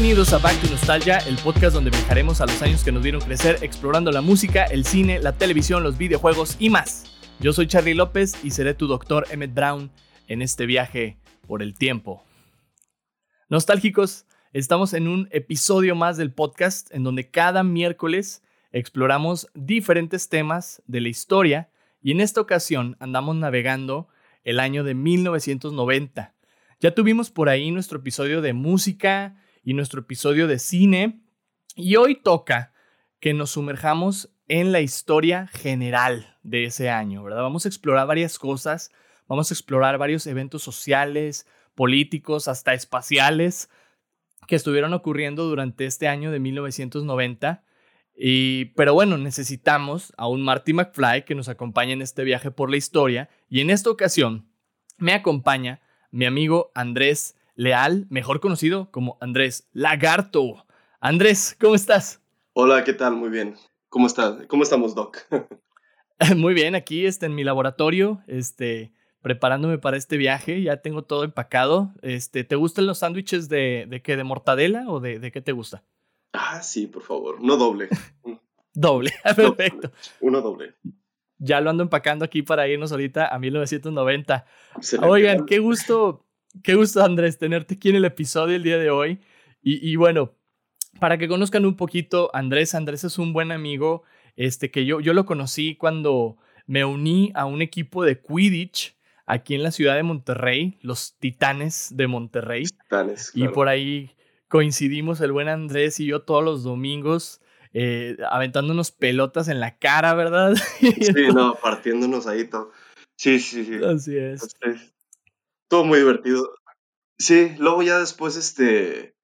Bienvenidos a Back to Nostalgia, el podcast donde viajaremos a los años que nos vieron crecer explorando la música, el cine, la televisión, los videojuegos y más. Yo soy Charlie López y seré tu doctor Emmett Brown en este viaje por el tiempo. Nostálgicos, estamos en un episodio más del podcast en donde cada miércoles exploramos diferentes temas de la historia y en esta ocasión andamos navegando el año de 1990. Ya tuvimos por ahí nuestro episodio de música, y nuestro episodio de cine. Y hoy toca que nos sumerjamos en la historia general de ese año, ¿verdad? Vamos a explorar varias cosas, vamos a explorar varios eventos sociales, políticos, hasta espaciales que estuvieron ocurriendo durante este año de 1990. Y, pero bueno, necesitamos a un Marty McFly que nos acompañe en este viaje por la historia. Y en esta ocasión me acompaña mi amigo Andrés Leal, mejor conocido como Andrés Lagarto. Andrés, ¿cómo estás? Hola, ¿qué tal? Muy bien. ¿Cómo estás? ¿Cómo estamos, Doc? Muy bien, aquí este, en mi laboratorio, este, preparándome para este viaje. Ya tengo todo empacado. Este, ¿Te gustan los sándwiches de, de qué? ¿De mortadela o de, de qué te gusta? Ah, sí, por favor. No doble. doble, perfecto. Uno doble. Ya lo ando empacando aquí para irnos ahorita a 1990. Oigan, qué gusto Qué gusto, Andrés, tenerte aquí en el episodio el día de hoy. Y, bueno, para que conozcan un poquito, Andrés, Andrés es un buen amigo, este, que yo, yo lo conocí cuando me uní a un equipo de Quidditch aquí en la ciudad de Monterrey, los Titanes de Monterrey. Titanes. Y por ahí coincidimos el buen Andrés y yo todos los domingos. Eh, aventándonos pelotas en la cara, ¿verdad? Sí, no, partiéndonos ahí todo. Sí, sí, sí. Así es. Todo muy divertido. Sí, luego ya después, este,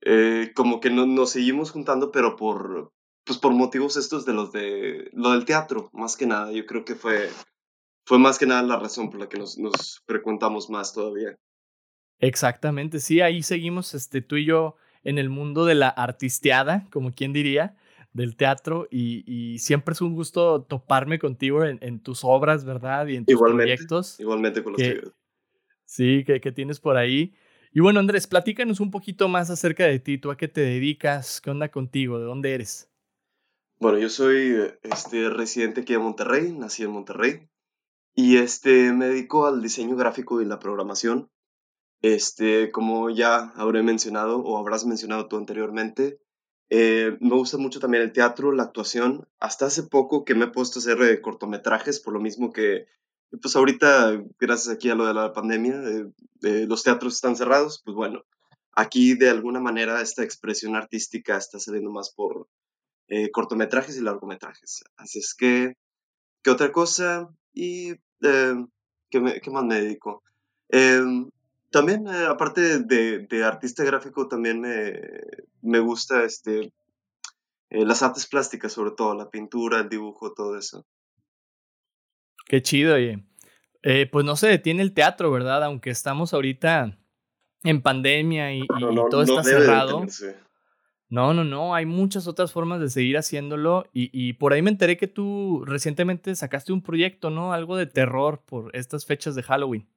eh, como que no, nos seguimos juntando, pero por, pues por motivos estos de los de, lo del teatro, más que nada. Yo creo que fue, fue más que nada la razón por la que nos, nos frecuentamos más todavía. Exactamente, sí, ahí seguimos, este, tú y yo en el mundo de la artisteada, como quien diría, del teatro, y, y siempre es un gusto toparme contigo en, en, tus obras, ¿verdad? Y en tus proyectos. Igualmente con los que, Sí, que, tienes por ahí. Y bueno, Andrés, platícanos un poquito más acerca de ti. ¿Tú a qué te dedicas? ¿Qué onda contigo? ¿De dónde eres? Bueno, yo soy este, residente aquí de Monterrey, nací en Monterrey. Y este, me dedico al diseño gráfico y la programación. Este, como ya habré mencionado o habrás mencionado tú anteriormente, eh, me gusta mucho también el teatro, la actuación. Hasta hace poco que me he puesto a hacer eh, cortometrajes, por lo mismo que pues ahorita, gracias aquí a lo de la pandemia, eh, los teatros están cerrados, pues bueno, aquí de alguna manera esta expresión artística está saliendo más por eh, cortometrajes y largometrajes. Así es que, ¿qué otra cosa? ¿Y eh, ¿qué, más me dedico? Em, también, aparte de, de, artista gráfico, también me, me gusta este, las artes plásticas, sobre todo, la pintura, el dibujo, todo eso. Qué chido, oye. Eh, pues no se detiene el teatro, ¿verdad? Aunque estamos ahorita en pandemia y, todo está cerrado. No, no, no, hay muchas otras formas de seguir haciéndolo y, y, por ahí me enteré que tú recientemente sacaste un proyecto, ¿no? Algo de terror por estas fechas de Halloween.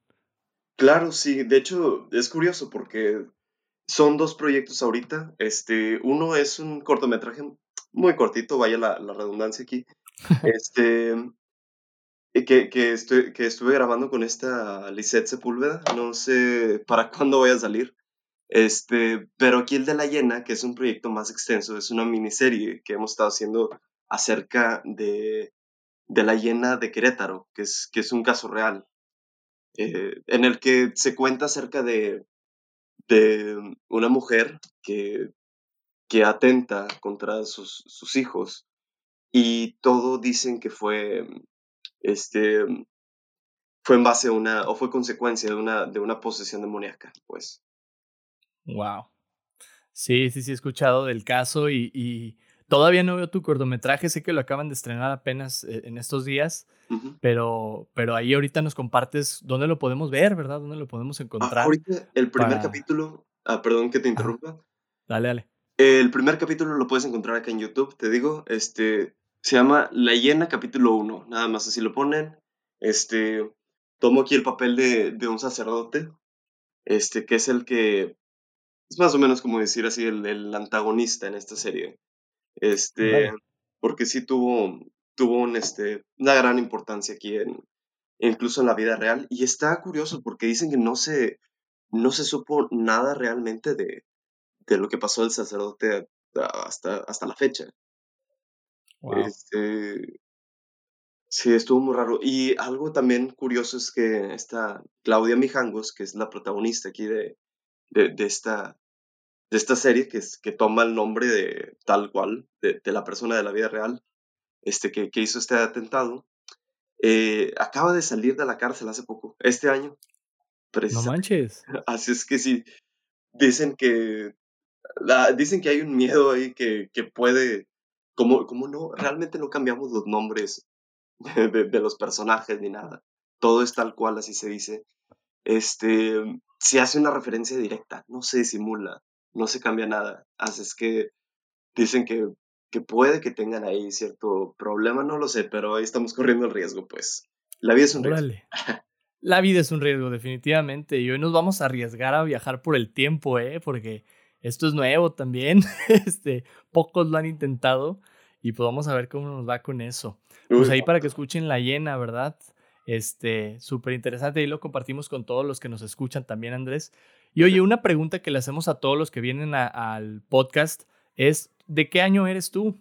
Claro, sí, de hecho es curioso porque son dos proyectos ahorita. Este, uno es un cortometraje muy cortito, vaya la, la redundancia aquí. Este, que, que, estoy, que estuve grabando con esta Lisette Sepúlveda, no sé para cuándo voy a salir, este, pero aquí el de La Llena, que es un proyecto más extenso, es una miniserie que hemos estado haciendo acerca de, de la Llena de Querétaro, que es, que es un caso real, eh, en el que se cuenta acerca de, de una mujer que, que atenta contra sus, sus hijos y todo dicen que fue este, fue en base a una, o fue consecuencia de una, de una posesión demoníaca, pues. Wow. Sí, sí, sí, he escuchado del caso y, y, todavía no veo tu cortometraje, sé que lo acaban de estrenar apenas eh, en estos días, pero, pero ahí ahorita nos compartes dónde lo podemos ver, ¿verdad? ¿Dónde lo podemos ah, encontrar? ahorita el primer capítulo, ah, perdón que te interrumpa. Dale, dale. El primer capítulo lo puedes encontrar acá en YouTube, te digo, este, se llama La Hiena capítulo 1, nada más así lo ponen. Este, tomo aquí el papel de, de un sacerdote, este, que es el que es más o menos como decir así el, el antagonista en esta serie. Este, porque sí tuvo, tuvo un, este, una gran importancia aquí en, incluso en la vida real. Y está curioso porque dicen que no se, no se supo nada realmente de, de lo que pasó el sacerdote hasta, hasta la fecha. Este, sí, estuvo muy raro. Y algo también curioso es que esta Claudia Mijangos, que es la protagonista aquí de, de, esta, de esta serie, que, es, que toma el nombre de tal cual, de, de la persona de la vida real, este, que, que hizo este atentado, eh, acaba de salir de la cárcel hace poco, este año. No manches. Así es que sí, dicen que, dicen que hay un miedo ahí que, que puede, como, como no, realmente no cambiamos los nombres de, los personajes ni nada. Todo es tal cual, así se dice. Este, se hace una referencia directa, no se disimula, no se cambia nada. Así es que dicen que que puede que tengan ahí cierto problema, no lo sé, pero ahí estamos corriendo el riesgo, pues. La vida es un riesgo. La vida es un riesgo, definitivamente. Y hoy nos vamos a arriesgar a viajar por el tiempo, ¿eh? Porque esto es nuevo también. este, pocos lo han intentado. Y pues vamos a ver cómo nos va con eso. Pues ahí para que escuchen la llena, ¿verdad? Este, súper interesante. Y lo compartimos con todos los que nos escuchan también, Andrés. Y oye, una pregunta que le hacemos a todos los que vienen al podcast es ¿de qué año eres tú?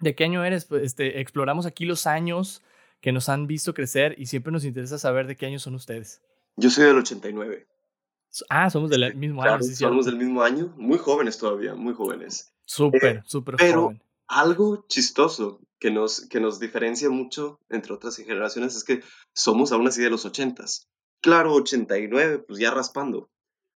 ¿De qué año eres? Pues, este, exploramos aquí los años que nos han visto crecer y siempre nos interesa saber de qué año son ustedes. Yo soy del 89. Ah, somos del mismo año. somos del mismo año, muy jóvenes todavía, muy jóvenes. Súper, eh, súper Pero algo chistoso que nos, que nos diferencia mucho entre otras generaciones es que somos aún así de los 80s. Claro, 89, pues ya raspando.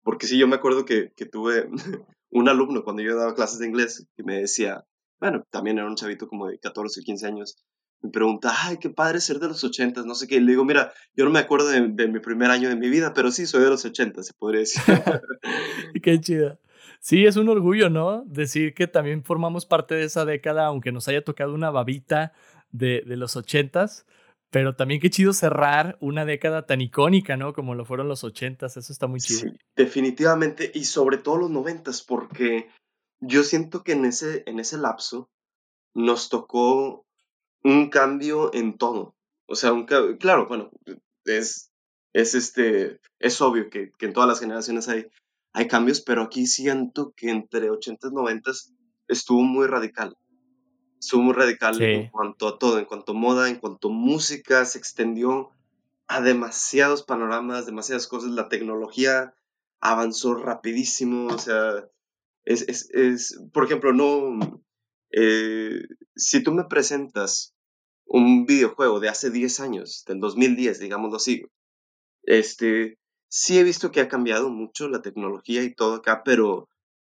Porque sí, yo me acuerdo que, que tuve un alumno cuando yo daba clases de inglés que me decía, bueno, también era un chavito como de 14 o 15 años, me pregunta, ay, qué padre ser de los 80, no sé qué. le digo, mira, yo no me acuerdo de, mi primer año de mi vida, pero sí soy de los 80, se podría decir. qué chida. Sí, es un orgullo, ¿no? Decir que también formamos parte de esa década, aunque nos haya tocado una babita de, de los 80s. Pero también qué chido cerrar una década tan icónica, ¿no? Como lo fueron los ochentas, eso está muy chido. Sí, definitivamente, y sobre todo los noventas, porque yo siento que en ese, en ese lapso nos tocó un cambio en todo. O sea, un, claro, bueno, es, es, este, es obvio que, que en todas las generaciones hay, hay cambios, pero aquí siento que entre ochentas y noventas estuvo muy radical estuvo muy radical en cuanto a todo, en cuanto a moda, en cuanto a música, se extendió a demasiados panoramas, demasiadas cosas, la tecnología avanzó rapidísimo, o sea, es, es, es por ejemplo, no, eh, si tú me presentas un videojuego de hace 10 años, del 2010, digámoslo así, este, sí he visto que ha cambiado mucho la tecnología y todo acá, pero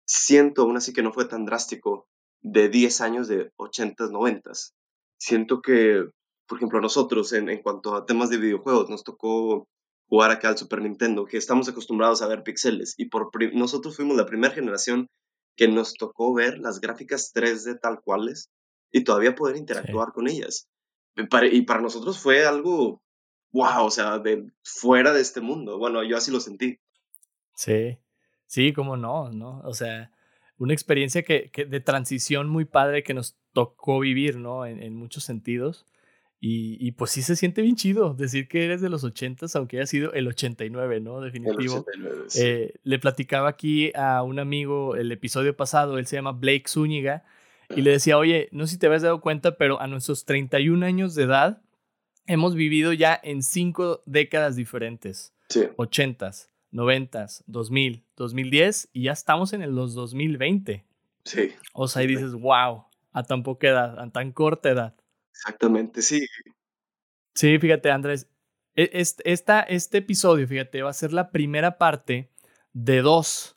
siento aún así que no fue tan drástico de 10 años de 80s, 90s. Siento que, por ejemplo, nosotros en, en cuanto a temas de videojuegos, nos tocó jugar acá al Super Nintendo, que estamos acostumbrados a ver píxeles y por nosotros fuimos la primera generación que nos tocó ver las gráficas 3D tal cuales y todavía poder interactuar con ellas. Y para nosotros fue algo, wow, o sea, de fuera de este mundo. Bueno, yo así lo sentí. Sí, sí, cómo no, ¿no? O sea, una experiencia que, que, de transición muy padre que nos tocó vivir, ¿no? En, en muchos sentidos. Y, y, pues sí se siente bien chido decir que eres de los 80, aunque haya sido el 89, ¿no? Definitivo. eh, le platicaba aquí a un amigo el episodio pasado, él se llama Blake Zúñiga, y le decía, oye, no sé si te habías dado cuenta, pero a nuestros 31 años de edad hemos vivido ya en cinco décadas diferentes. Sí. 80s, 90s, 2000, 2010 y ya estamos en los 2020. Sí. O sea, y dices, wow, a tan poca edad, a tan corta edad. Exactamente, sí. Sí, fíjate, Andrés, e, esta, este episodio, fíjate, va a ser la primera parte de dos,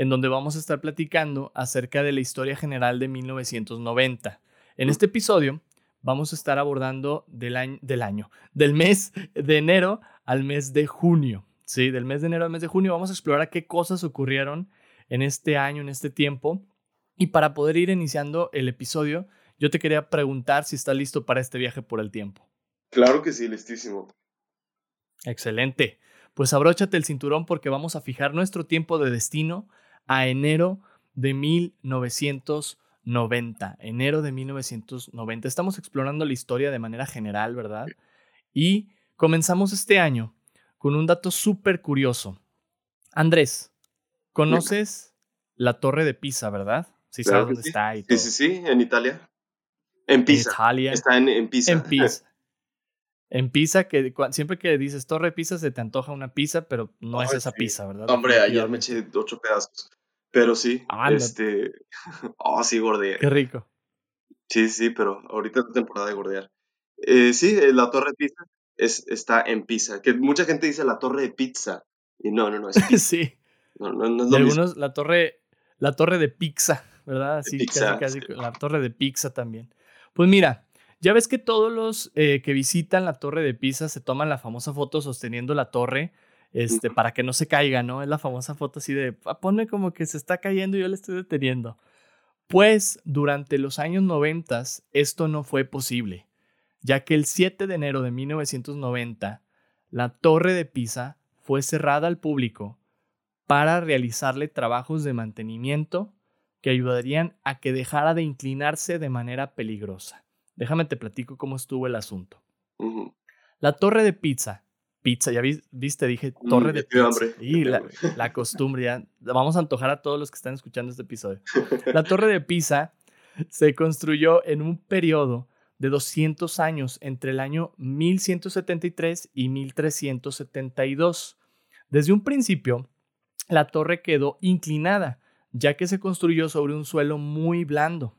en donde vamos a estar platicando acerca de la historia general de 1990. En este episodio vamos a estar abordando del año, del año, del mes de enero al mes de junio. Sí, del mes de enero al mes de junio vamos a explorar qué cosas ocurrieron en este año, en este tiempo. Y para poder ir iniciando el episodio, yo te quería preguntar si estás listo para este viaje por el tiempo. Claro que sí, listísimo. Excelente. Pues abróchate el cinturón porque vamos a fijar nuestro tiempo de destino a enero de 1990. Enero de 1990. Estamos explorando la historia de manera general, ¿verdad? Y comenzamos este año con un dato súper curioso. Andrés, ¿conoces la Torre de Pisa, verdad? Sí, sabes dónde está y todo. Sí, sí, sí, en Italia. En Pisa. Italia. Está en, en Pisa. En Pisa. En que siempre que dices torre pizza se te antoja una pizza, pero no es esa pizza, ¿verdad? Hombre, ayer me eché ocho pedazos. Pero sí, este. oh, sí, gordeé. Qué rico. Sí, sí, pero ahorita es temporada de gordear. Eh, sí, eh, la torre de pizza es, está en pizza. Que mucha gente dice la torre de pizza. Y no, no, no, es pizza. sí. No, no, no es lo algunos, la torre, la torre de pizza, ¿verdad? Así, casi, casi, la torre de pizza también. Pues mira, ya ves que todos los eh, que visitan la torre de Pisa se toman la famosa foto sosteniendo la torre este, para que no se caiga, ¿no? Es la famosa foto así de, ah, ponme como que se está cayendo y yo le estoy deteniendo. Pues durante los años 90 esto no fue posible, ya que el 7 de enero de 1990 la torre de Pisa fue cerrada al público para realizarle trabajos de mantenimiento que ayudarían a que dejara de inclinarse de manera peligrosa. Déjame te platico cómo estuvo el asunto. La torre de pizza. Pizza, ya viste, dije mm, torre de pizza. Y la, la, costumbre, ya. Vamos a antojar a todos los que están escuchando este episodio. La torre de pizza se construyó en un periodo de 200 años entre el año 1173 y 1372. Desde un principio, la torre quedó inclinada, ya que se construyó sobre un suelo muy blando.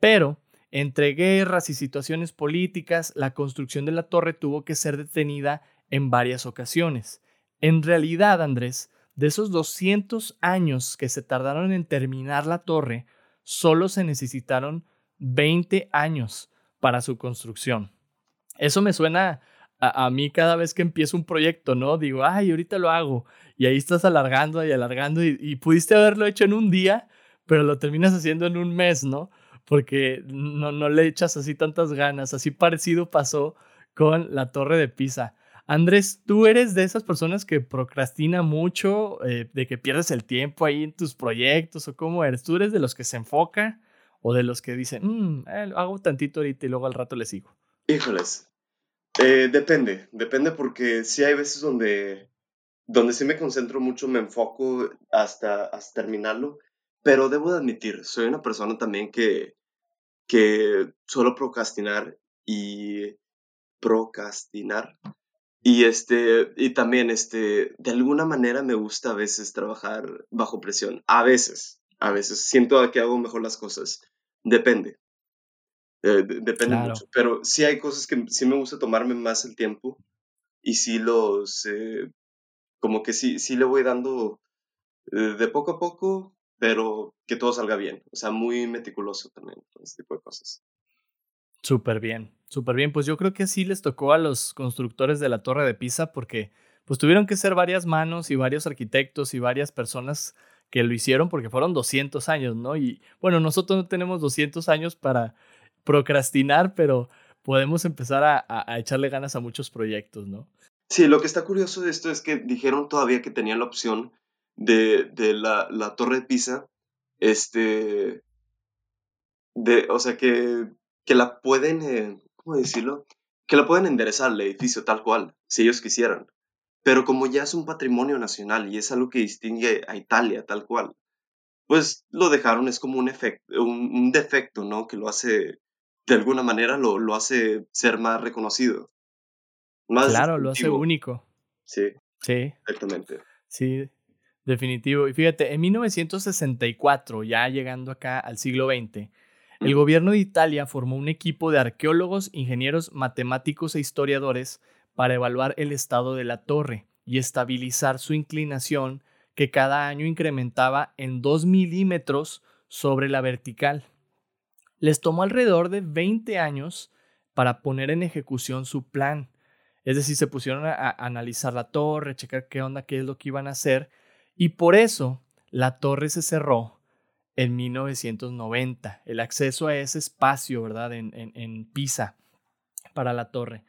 Pero entre guerras y situaciones políticas, la construcción de la torre tuvo que ser detenida en varias ocasiones. En realidad, Andrés, de esos 200 años que se tardaron en terminar la torre, solo se necesitaron 20 años para su construcción. Eso me suena a, mí cada vez que empiezo un proyecto, ¿no? Digo, ay, ahorita lo hago. Y ahí estás alargando y alargando y pudiste haberlo hecho en un día, pero lo terminas haciendo en un mes, ¿no? porque no, no le echas así tantas ganas. Así parecido pasó con la torre de Pisa. Andrés, ¿tú eres de esas personas que procrastina mucho, eh, de que pierdes el tiempo ahí en tus proyectos o cómo eres? ¿Tú eres de los que se enfoca o de los que dicen, mm, eh, hago tantito ahorita y luego al rato le sigo? Híjoles, eh, depende, depende porque sí hay veces donde, donde sí me concentro mucho, me enfoco hasta, hasta terminarlo pero debo de admitir, soy una persona también que, que suelo procrastinar y procrastinar. Y, este, y también, este, de alguna manera me gusta a veces trabajar bajo presión. A veces, a veces. Siento que hago mejor las cosas. Depende. Eh, depende mucho. Pero sí hay cosas que sí me gusta tomarme más el tiempo. Y sí los, eh, como que sí, sí le voy dando eh, de poco a poco pero que todo salga bien. O sea, muy meticuloso también con este tipo de cosas. Súper bien, súper bien. Pues yo creo que así les tocó a los constructores de la Torre de Pisa porque pues tuvieron que ser varias manos y varios arquitectos y varias personas que lo hicieron porque fueron 200 años, ¿no? Y bueno, nosotros no tenemos 200 años para procrastinar, pero podemos empezar a, a echarle ganas a muchos proyectos, ¿no? Sí, lo que está curioso de esto es que dijeron todavía que tenían la opción de, de la, la, Torre de Pisa, este, de, o sea, que, que la pueden, eh, ¿cómo decirlo? Que la pueden enderezar el edificio tal cual, si ellos quisieran. Pero como ya es un patrimonio nacional y es algo que distingue a Italia tal cual, pues lo dejaron, es como un, efecto, un, defecto, ¿no? Que lo hace, de alguna manera, lo, lo hace ser más reconocido. Más claro, lo hace único. Sí. Sí. Exactamente. Sí, Definitivo. Y fíjate, en 1964, ya llegando acá al siglo XX, el gobierno de Italia formó un equipo de arqueólogos, ingenieros, matemáticos e historiadores para evaluar el estado de la torre y estabilizar su inclinación que cada año incrementaba en 2 milímetros sobre la vertical. Les tomó alrededor de 20 años para poner en ejecución su plan. Es decir, se pusieron a, analizar la torre, checar qué onda, qué es lo que iban a hacer y por eso la torre se cerró en 1990. El acceso a ese espacio, ¿verdad? En, en, Pisa para la torre.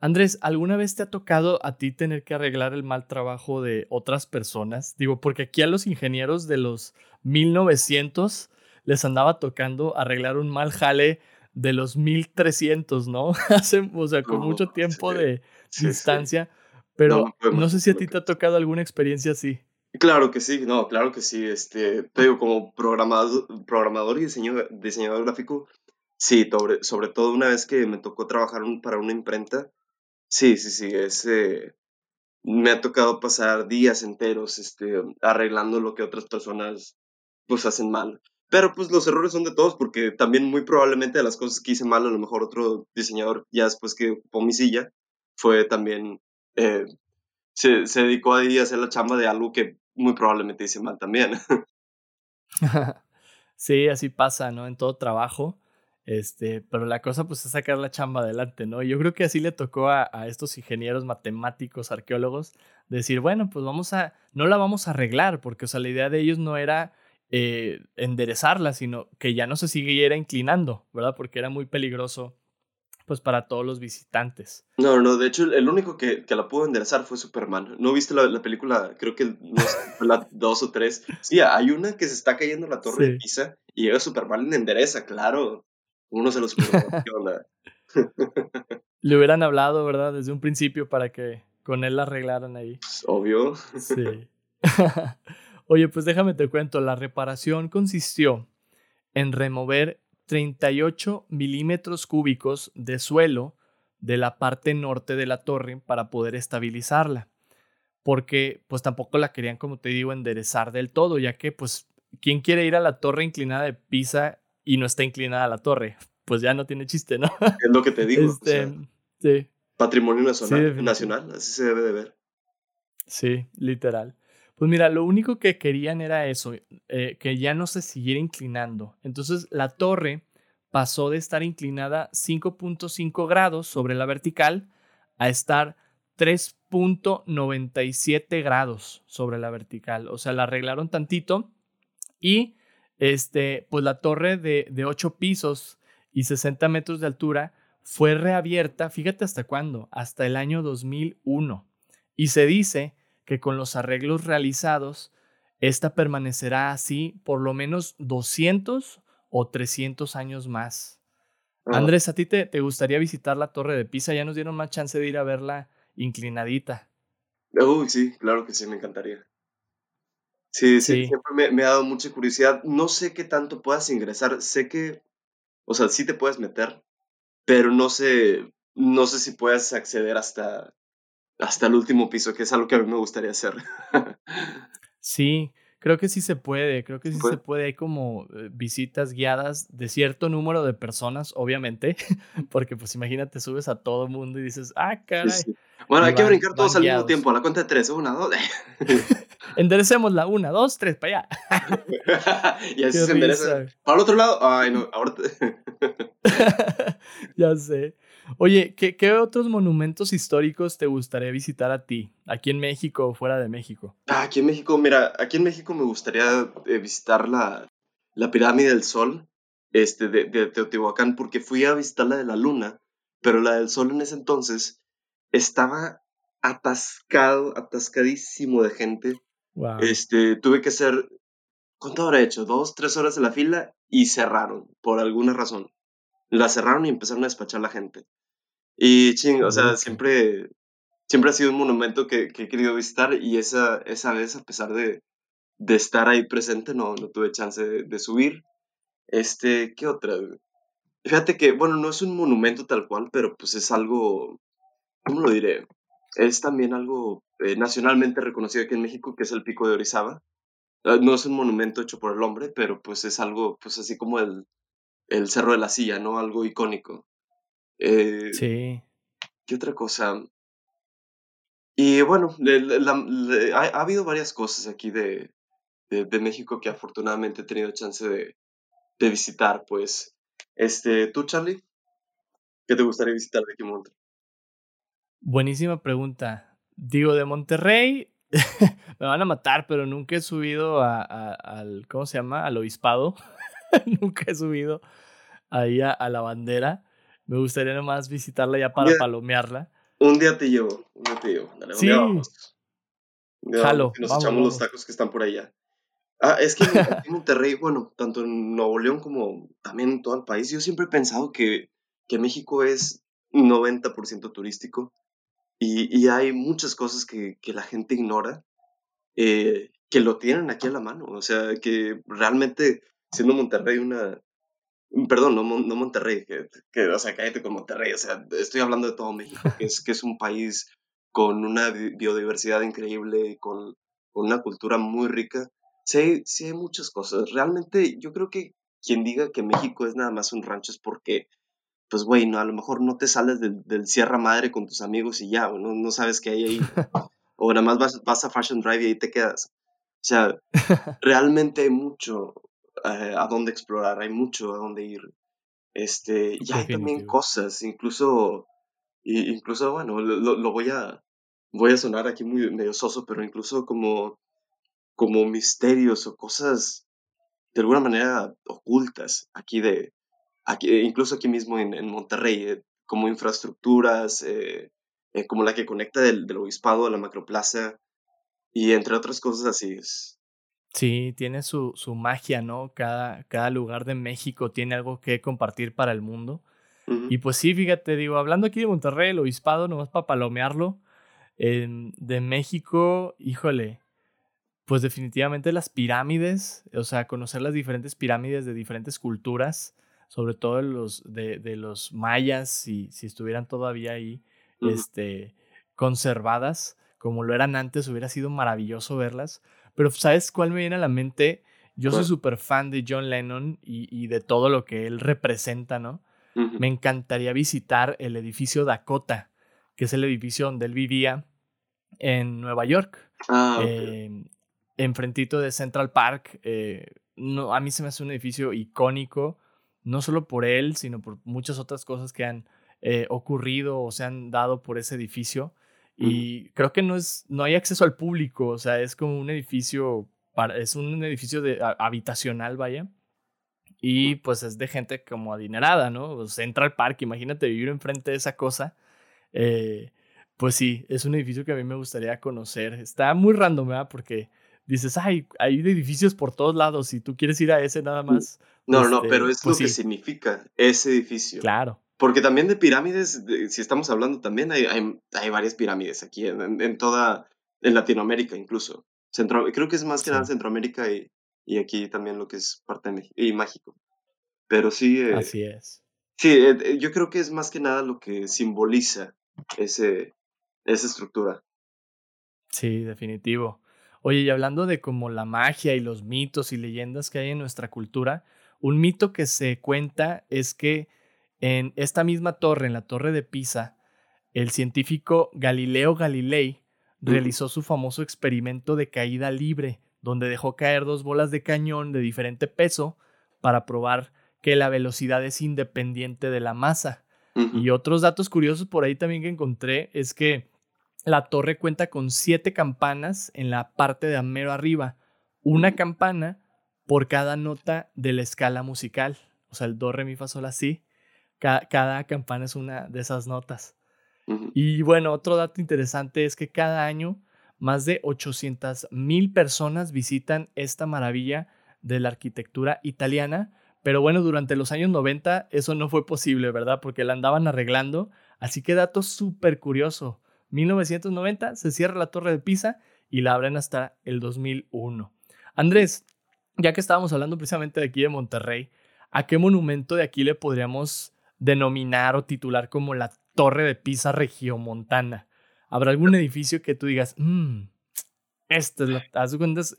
Andrés, ¿alguna vez te ha tocado a ti tener que arreglar el mal trabajo de otras personas? Digo, porque aquí a los ingenieros de los 1900 les andaba tocando arreglar un mal jale de los 1300, ¿no? Hace, o sea, con mucho tiempo de distancia. Pero no, sé si a ti te ha tocado alguna experiencia así. Claro que sí, no, claro que sí. Este, te como programador, programador y diseñador gráfico, sí, sobre, sobre todo una vez que me tocó trabajar para una imprenta, Sí, sí, sí, es, me ha tocado pasar días enteros este, arreglando lo que otras personas pues hacen mal. Pero pues los errores son de todos porque también muy probablemente de las cosas que hice mal, a lo mejor otro diseñador ya después que ocupó mi silla, fue también, eh, se, dedicó a hacer la chamba de algo que muy probablemente hice mal también. sí, así pasa, ¿no? En todo trabajo. Este, pero la cosa pues es sacar la chamba adelante, ¿no? Yo creo que así le tocó a, estos ingenieros matemáticos, arqueólogos, decir, bueno, pues vamos a, no la vamos a arreglar, porque, o sea, la idea de ellos no era eh, enderezarla, sino que ya no se siguiera inclinando, ¿verdad? Porque era muy peligroso, pues, para todos los visitantes. No, no, de hecho, el único que, que la pudo enderezar fue Superman. ¿No viste la, película? Creo que no la dos o tres. Sí, hay una que se está cayendo la torre de Pisa y llega Superman y la endereza, claro. Uno se los Le hubieran hablado, ¿verdad? Desde un principio para que con él la arreglaran ahí. Pues, obvio. Sí. Oye, pues déjame te cuento, la reparación consistió en remover 38 milímetros cúbicos de suelo de la parte norte de la torre para poder estabilizarla. Porque pues tampoco la querían, como te digo, enderezar del todo, ya que pues, ¿quién quiere ir a la torre inclinada de Pisa y no está inclinada la torre, pues ya no tiene chiste, ¿no? Es lo que te digo. Este, sí. Patrimonio nacional, nacional, así se debe de ver. Sí, literal. Pues mira, lo único que querían era eso, eh, que ya no se siguiera inclinando. Entonces la torre pasó de estar inclinada 5.5 grados sobre la vertical a estar 3.97 grados sobre la vertical. O sea, la arreglaron tantito y este, pues la torre de, de 8 pisos y 60 metros de altura fue reabierta, fíjate hasta cuándo, hasta el año 2001. Y se dice que con los arreglos realizados, esta permanecerá así por lo menos 200 o 300 años más. Ah. Andrés, ¿a ti te, te, gustaría visitar la torre de Pisa? Ya nos dieron más chance de ir a verla inclinadita. Uy, sí, claro que sí, me encantaría. Sí, sí, siempre me, ha dado mucha curiosidad. No sé qué tanto puedas ingresar. Sé que, o sea, sí te puedes meter, pero no sé, no sé si puedes acceder hasta, hasta el último piso, que es algo que a mí me gustaría hacer. sí, creo que sí se puede, creo que sí se puede. Hay como eh, visitas guiadas de cierto número de personas, obviamente, porque pues imagínate, subes a todo el mundo y dices, ah, caray. Bueno, hay que brincar todos al mismo tiempo, a la cuenta de tres, una, dos. Enderecemos la una, dos, tres, para allá. y así se endereza. Para el otro lado, ay, no, ahora. Ya sé. Oye, ¿qué, ¿qué, otros monumentos históricos te gustaría visitar a ti? ¿Aquí en México o fuera de México? Ah, aquí en México, mira, aquí en México me gustaría eh, visitar la, la pirámide del Sol este, de, de Teotihuacán, porque fui a visitar la de la Luna, pero la del Sol en ese entonces estaba atascado, atascadísimo de gente. Este, tuve que hacer, ¿cuánto habrá hecho? Dos, tres horas en la fila y cerraron, por alguna razón. La cerraron y empezaron a despachar la gente. Y ching, o sea, siempre, siempre ha sido un monumento que, he querido visitar y esa, esa vez, a pesar de, de estar ahí presente, no, no tuve chance de, subir. Este, ¿qué otra? Fíjate que, bueno, no es un monumento tal cual, pero pues es algo, ¿cómo lo diré? Es también algo eh, nacionalmente reconocido aquí en México, que es el Pico de Orizaba. Ah, no es un monumento hecho por el hombre, pero pues es algo, pues así como el, el Cerro de la Silla, ¿no? Algo icónico. Eh, sí. ¿Qué otra cosa? Y bueno, ha, habido varias cosas aquí de, de, México que afortunadamente he tenido chance de, de visitar, pues. Este, ¿Tú, Charlie? ¿Qué te gustaría visitar de aquí Buenísima pregunta. Digo, de Monterrey me van a matar, pero nunca he subido a, al, ¿cómo se llama? Al obispado. nunca he subido ahí a, la bandera. Me gustaría nomás visitarla ya para palomearla. Un día te llevo, un día te llevo. Dale, sí. vamos. Jalo, nos vamos, echamos los vamos. tacos que están por allá. Ah, es que en Monterrey, bueno, tanto en Nuevo León como también en todo el país, yo siempre he pensado que, que México es 90% turístico y, y hay muchas cosas que, que la gente ignora eh, que lo tienen aquí a la mano. O sea, que realmente, siendo Monterrey una... Perdón, no, no Monterrey, que, que, o sea, cállate con Monterrey, o sea, estoy hablando de todo México, que es, que es un país con una bi- biodiversidad increíble, con, con una cultura muy rica. Sí, sí hay muchas cosas. Realmente yo creo que quien diga que México es nada más un rancho es porque, pues, güey, no, a lo mejor no te sales del, del Sierra Madre con tus amigos y ya, o no, no sabes qué hay ahí. o nada más vas, vas a Fashion Drive y ahí te quedas. O sea, realmente hay mucho eh, a dónde explorar, hay mucho a dónde ir. Este, y hay también cosas, incluso, y- incluso, bueno, lo, lo- lo voy a, voy a sonar aquí muy medio soso, pero incluso como, como misterios o cosas de alguna manera ocultas aquí de, aquí, incluso aquí mismo en, en Monterrey, eh, como infraestructuras, eh, eh, como la que conecta del, del obispado a la macroplaza, y entre otras cosas así es. Sí, tiene su, su magia, ¿no? Cada, cada lugar de México tiene algo que compartir para el mundo. Ujú, Y pues sí, fíjate, digo, hablando aquí de Monterrey, el obispado, nomás para palomearlo, de México, híjole, pues definitivamente las pirámides, o sea, conocer las diferentes pirámides de diferentes culturas, sobre todo de los, de, de los mayas, si, si estuvieran todavía ahí, ujú. este, conservadas, como lo eran antes, hubiera sido maravilloso verlas. Pero ¿sabes cuál me viene a la mente? Yo soy súper fan de John Lennon y, y de todo lo que él representa, ¿no? Me encantaría visitar el edificio Dakota, que es el edificio donde él vivía en Nueva York, Ah, eh, enfrentito de Central Park. eh, no, a mí se me hace un edificio icónico, no solo por él, sino por muchas otras cosas que han eh, ocurrido o se han dado por ese edificio. Y creo que no es, no hay acceso al público, o sea, es como un edificio, para, es un edificio de, a- habitacional, vaya. Y pues es de gente como adinerada, ¿no? O Central Park, imagínate vivir enfrente de esa cosa. Eh, pues sí, es un edificio que a mí me gustaría conocer. Está muy random, ¿verdad? Porque dices, ay, hay edificios por todos lados y tú quieres ir a ese nada más. No, no, no, este, pero es pues lo que sí. significa ese edificio. Claro. Porque también de pirámides, de- si estamos hablando, también hay, hay, hay varias pirámides aquí, en, toda, en Latinoamérica incluso. Centro, creo que es más que nada. Centroamérica y, y aquí también lo que es parte de México, y México. Pero sí, eh, Así es. sí, eh, eh, yo creo que es más que nada lo que simboliza ese, esa estructura. Sí, definitivo. Oye, y hablando de como la magia y los mitos y leyendas que hay en nuestra cultura, un mito que se cuenta es que en esta misma torre, en la torre de Pisa, el científico Galileo Galilei realizó su famoso experimento de caída libre, donde dejó caer dos bolas de cañón de diferente peso para probar que la velocidad es independiente de la masa. Y otros datos curiosos por ahí también que encontré es que la torre cuenta con siete campanas en la parte de mero arriba. Una campana por cada nota de la escala musical. O sea, el do, re, mi, fa, sol, así. Ca- cada campana es una de esas notas. Y bueno, otro dato interesante es que cada año más de 800 mil personas visitan esta maravilla de la arquitectura italiana. Pero bueno, durante los años 90 eso no fue posible, ¿verdad? Porque la andaban arreglando. Así que dato súper curioso. 1990 se cierra la Torre de Pisa y la abren hasta el 2001. Andrés, ya que estábamos hablando precisamente de aquí de Monterrey, ¿a qué monumento de aquí le podríamos denominar o titular como la Torre de Pisa Regiomontana? ¿Habrá algún edificio que tú digas, mmm, este es, la, haz de cuenta, es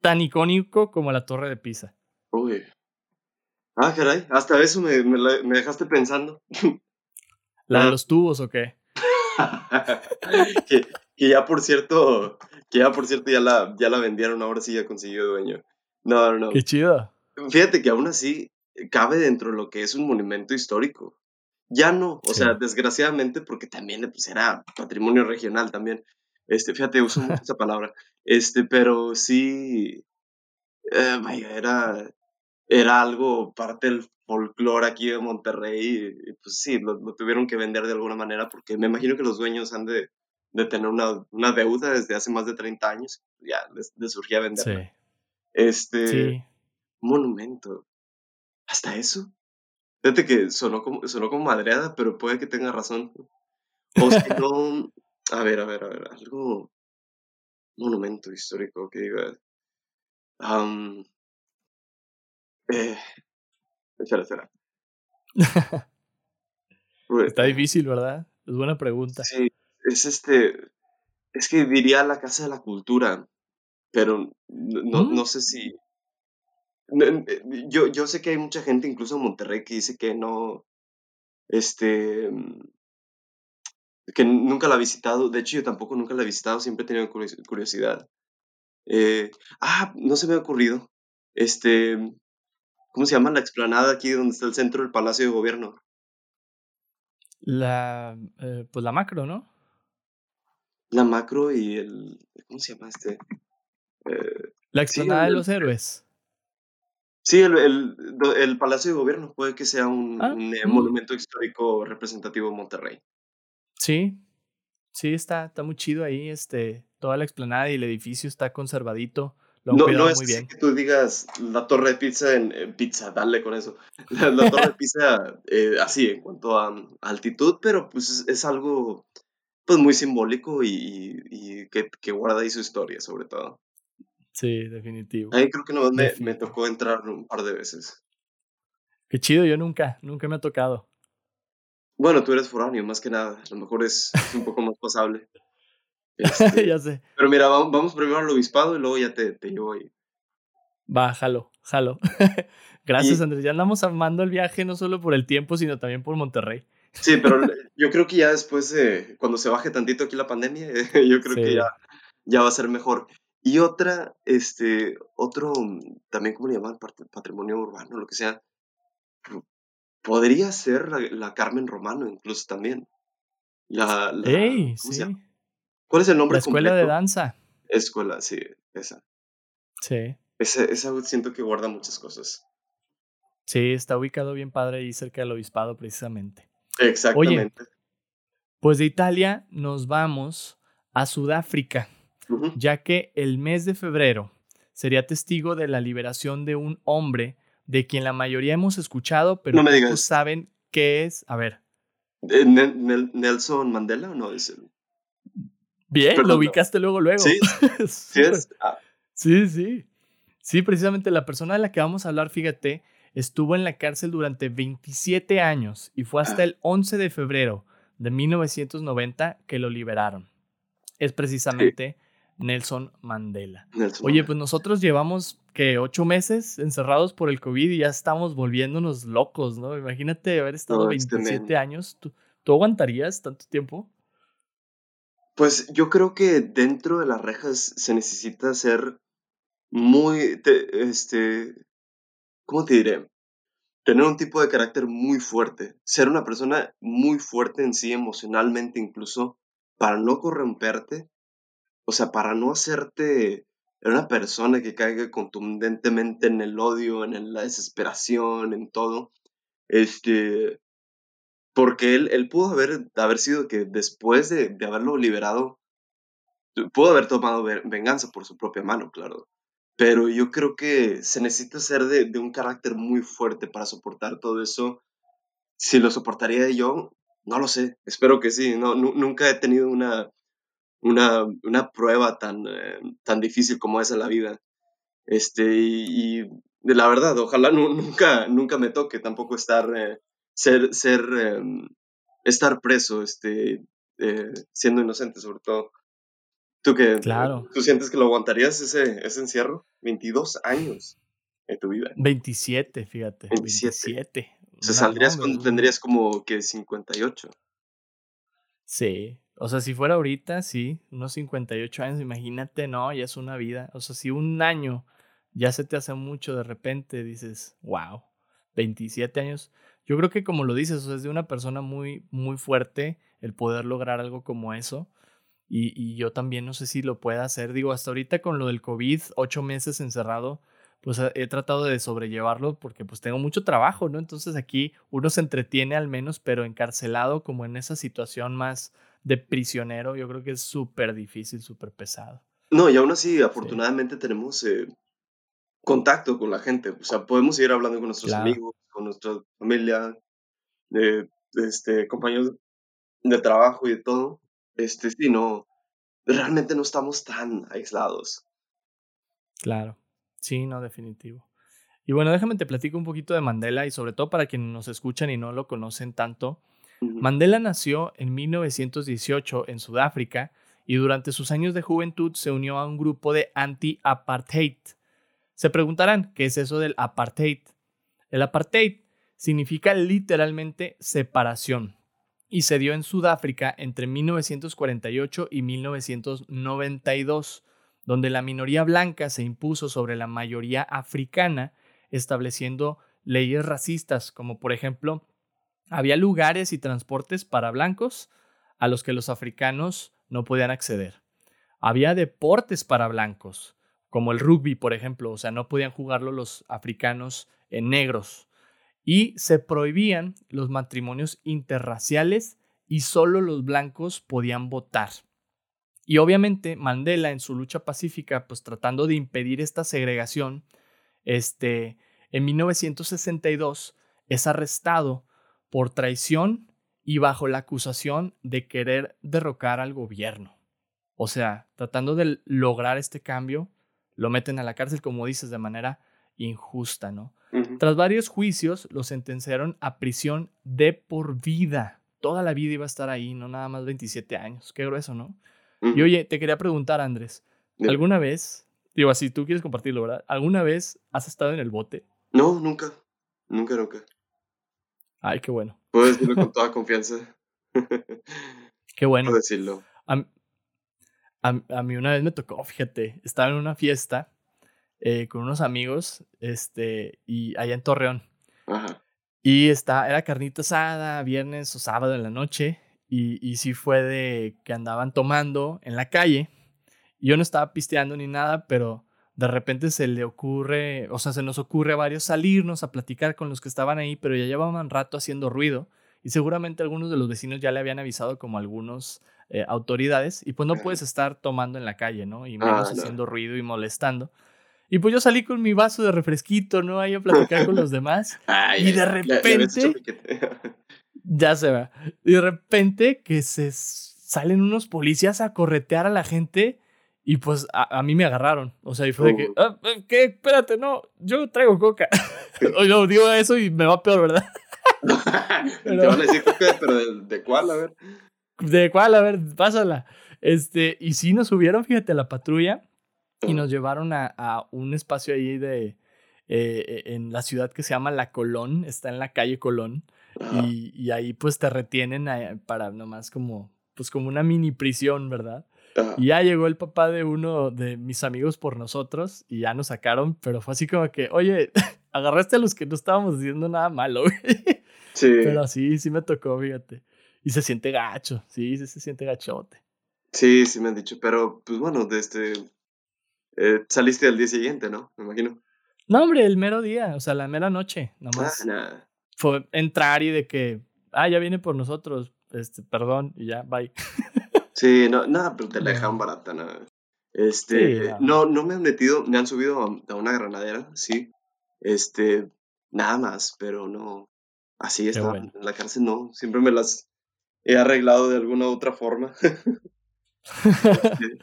tan icónico como la Torre de Pisa? Uy. Ah, caray, hasta eso me, me la- me dejaste pensando. ¿La de Ah. los tubos o qué? que, que ya por cierto, que ya por cierto ya la, ya la vendieron, ahora sí ya consiguió dueño. No, no, no. Qué chido. Fíjate que aún así cabe dentro de lo que es un monumento histórico. Ya no, o Sí. sea, desgraciadamente, porque también pues, era patrimonio regional también. Este, fíjate, uso mucho esa palabra. Este, pero sí, eh, vaya, era, era algo parte del folclore aquí de Monterrey. Y, pues sí, lo, tuvieron que vender de alguna manera porque me imagino que los dueños han de, de tener una, una, deuda desde hace más de 30 años. Ya les, surgía vender. Sí. Este. Sí. Monumento. Hasta eso. Fíjate que sonó como, sonó como madreada, pero puede que tenga razón. O si no. A ver, a ver, a ver. Algo. Monumento histórico que diga. Eh, espera, espera. Está difícil, ¿verdad? Es buena pregunta. Sí, es este. Es que diría la Casa de la Cultura, pero no, no mm. sé si. Eh, yo, yo sé que hay mucha gente, incluso en Monterrey, que dice que no. Este. que nunca la ha visitado. De hecho, yo tampoco nunca la he visitado, siempre he tenido curiosidad. Eh, ah, no se me ha ocurrido. Este. ¿Cómo se llama la explanada aquí donde está el centro del Palacio de Gobierno? La, eh, pues la macro, ¿no? La macro y el, ¿cómo se llama este? Eh, la explanada de los héroes. Sí, el, el, Palacio de Gobierno puede que sea un, ah, eh, mm. monumento histórico representativo de Monterrey. Sí, sí, está, está muy chido ahí, este, toda la explanada y el edificio está conservadito no, no es que tú digas la torre de pizza en, pizza, dale con eso. La, torre de pizza eh, así en cuanto a, altitud, pero pues es, algo pues muy simbólico y, que, guarda ahí su historia sobre todo. Sí, definitivo. Ahí creo que no me, me, tocó entrar un par de veces. Qué chido, yo nunca, nunca me ha tocado. Bueno, tú eres foráneo, más que nada. A lo mejor es un poco más pasable. Este, ya sé. Pero mira, vamos, primero al obispado y luego ya te, te llevo ahí. Va, jalo, jalo. Gracias, Andrés. Ya andamos armando el viaje no solo por el tiempo, sino también por Monterrey. Sí, pero yo creo que ya después, de cuando se baje tantito aquí la pandemia, yo creo que ya, ya va a ser mejor. Y otra, este, otro, también, ¿cómo le llaman? Patrimonio urbano, lo que sea. Podría ser la, Carmen Romano, incluso también. La, Ey, sí. ¿Cuál es el nombre? La escuela de danza. Escuela, sí, esa. Sí. Esa, esa siento que guarda muchas cosas. Sí, está ubicado bien padre ahí cerca del obispado precisamente. Exactamente. Oye, pues de Italia nos vamos a Sudáfrica, ya que el mes de febrero sería testigo de la liberación de un hombre de quien la mayoría hemos escuchado, pero no saben qué es. A ver. Eh, ¿Nelson Mandela o no es el... Bien, lo ubicaste luego, luego. Sí, sí, ah. sí, sí. Sí, precisamente la persona de la que vamos a hablar, fíjate, estuvo en la cárcel durante 27 años y fue hasta el 11 de febrero de 1990 que lo liberaron. Es precisamente Nelson Mandela. Oye, pues nosotros llevamos que ocho meses encerrados por el COVID y ya estamos volviéndonos locos, ¿no? Imagínate haber estado 27 años. ¿Tú, ¿Tú aguantarías tanto tiempo? Pues yo creo que dentro de las rejas se necesita ser muy, este, ¿cómo te diré? Tener un tipo de carácter muy fuerte, ser una persona muy fuerte en sí emocionalmente incluso, para no corromperte, o sea, para no hacerte una persona que caiga contundentemente en el odio, en la desesperación, en todo. Este, porque él, él pudo haber, haber sido que después de, de haberlo liberado, pudo haber tomado venganza por su propia mano, claro. Pero yo creo que se necesita ser de, de, un carácter muy fuerte para soportar todo eso. Si lo soportaría yo, no lo sé. Espero que sí. No, nunca he tenido una, una, una prueba tan, eh, tan difícil como esa en la vida. Este, y, de la verdad, ojalá nunca, nunca me toque tampoco estar eh, ser, ser, em, estar preso, este, eh, siendo inocente sobre todo. ¿Tú qué? Claro. ¿Tú sientes que lo aguantarías ese, ese encierro? 22 años en tu vida. 27, fíjate. 27. O sea, saldrías cuando tendrías como que 58. Sí. O sea, si fuera ahorita, sí, unos 58 años, imagínate, no, ya es una vida. O sea, si un año ya se te hace mucho, de repente dices, wow, 27 años. Yo creo que como lo dices, es de una persona muy, muy fuerte el poder lograr algo como eso. Y, y, yo también no sé si lo pueda hacer. Digo, hasta ahorita con lo del COVID, ocho meses encerrado, pues he tratado de sobrellevarlo porque pues tengo mucho trabajo, ¿no? Entonces aquí uno se entretiene al menos, pero encarcelado como en esa situación más de prisionero, yo creo que es súper difícil, súper pesado. No, y aún así, afortunadamente tenemos eh, contacto con la gente, o sea, podemos ir hablando con nuestros amigos, con nuestra familia, de, este, compañeros de trabajo y de todo. Este, sí, no, realmente no estamos tan aislados. Claro. Sí, no, definitivo. Y bueno, déjame te platico un poquito de Mandela y sobre todo para quienes nos escuchan y no lo conocen tanto. Mandela nació en 1918 en Sudáfrica y durante sus años de juventud se unió a un grupo de anti-apartheid. Se preguntarán, ¿qué es eso del apartheid? El apartheid significa literalmente separación y se dio en Sudáfrica entre 1948 y 1992 donde la minoría blanca se impuso sobre la mayoría africana, estableciendo leyes racistas, como por ejemplo, había lugares y transportes para blancos a los que los africanos no podían acceder. Había deportes para blancos, como el rugby, por ejemplo, o sea, no podían jugarlo los africanos en negros. Y se prohibían los matrimonios interraciales y solo los blancos podían votar. Y obviamente Mandela en su lucha pacífica, pues tratando de impedir esta segregación, este, en 1962 es arrestado por traición y bajo la acusación de querer derrocar al gobierno. O sea, tratando de lograr este cambio, lo meten a la cárcel, como dices, de manera injusta, ¿no? Tras varios juicios, lo sentenciaron a prisión de por vida. Toda la vida iba a estar ahí, no nada más 27 años. Qué grueso, ¿no? Y oye, te quería preguntar, Andrés, ¿alguna vez, digo así, tú quieres compartirlo, ¿verdad? ¿Alguna vez has estado en el bote? No, nunca, nunca, nunca. Ay, qué bueno. Puedes decirlo con toda confianza. qué bueno. Puedo decirlo. A, mí una vez me tocó, fíjate, estaba en una fiesta eh, con unos amigos, este, y allá en Torreón. Ajá. Y está, era carnita asada, viernes o sábado en la noche, y, y sí fue de que andaban tomando en la calle. Yo no estaba pisteando ni nada, pero de repente se le ocurre, o sea, se nos ocurre a varios salirnos a platicar con los que estaban ahí, pero ya llevaban rato haciendo ruido y seguramente algunos de los vecinos ya le habían avisado como algunos eh, autoridades y pues no puedes estar tomando en la calle, ¿no? Y menos ah, haciendo ruido y molestando. Y pues yo salí con mi vaso de refresquito, ¿no? Ahí a platicar con los demás. y de repente ya se va. Y de repente que se salen unos policías a corretear a la gente y pues a, mí me agarraron. O sea, y fue de que, ah, eh, ¿qué? Espérate, no, yo traigo coca. o yo digo eso y me va peor, ¿verdad? pero, Te van a decir coca, pero ¿de, cuál? A ver. ¿De cuál? A ver, pásala. Este, y sí nos subieron, fíjate, a la patrulla y nos llevaron a, a un espacio ahí de, eh, en la ciudad que se llama La Colón, está en la calle Colón. Y, ahí pues te retienen para nomás como, pues como una mini prisión, ¿verdad? Y ya llegó el papá de uno de mis amigos por nosotros y ya nos sacaron, pero fue así como que, oye, agarraste a los que no estábamos diciendo nada malo, Sí. Pero sí, sí me tocó, fíjate. Y se siente gacho, sí, sí se siente gachote. Sí, sí me han dicho, pero pues bueno, desde... Este, eh, saliste al día siguiente, ¿no? Me imagino. No, hombre, el mero día, o sea, la mera noche, nomás. Ah, fue entrar y de que, ah, ya viene por nosotros, este, perdón, y ya, bye. Sí, no, nada, pero te la dejan barata, nada. Este, no. no, me han metido, me han subido a, una granadera, sí. Este, nada más, pero no, así está, en la cárcel no, siempre me las he arreglado de alguna otra forma. Este,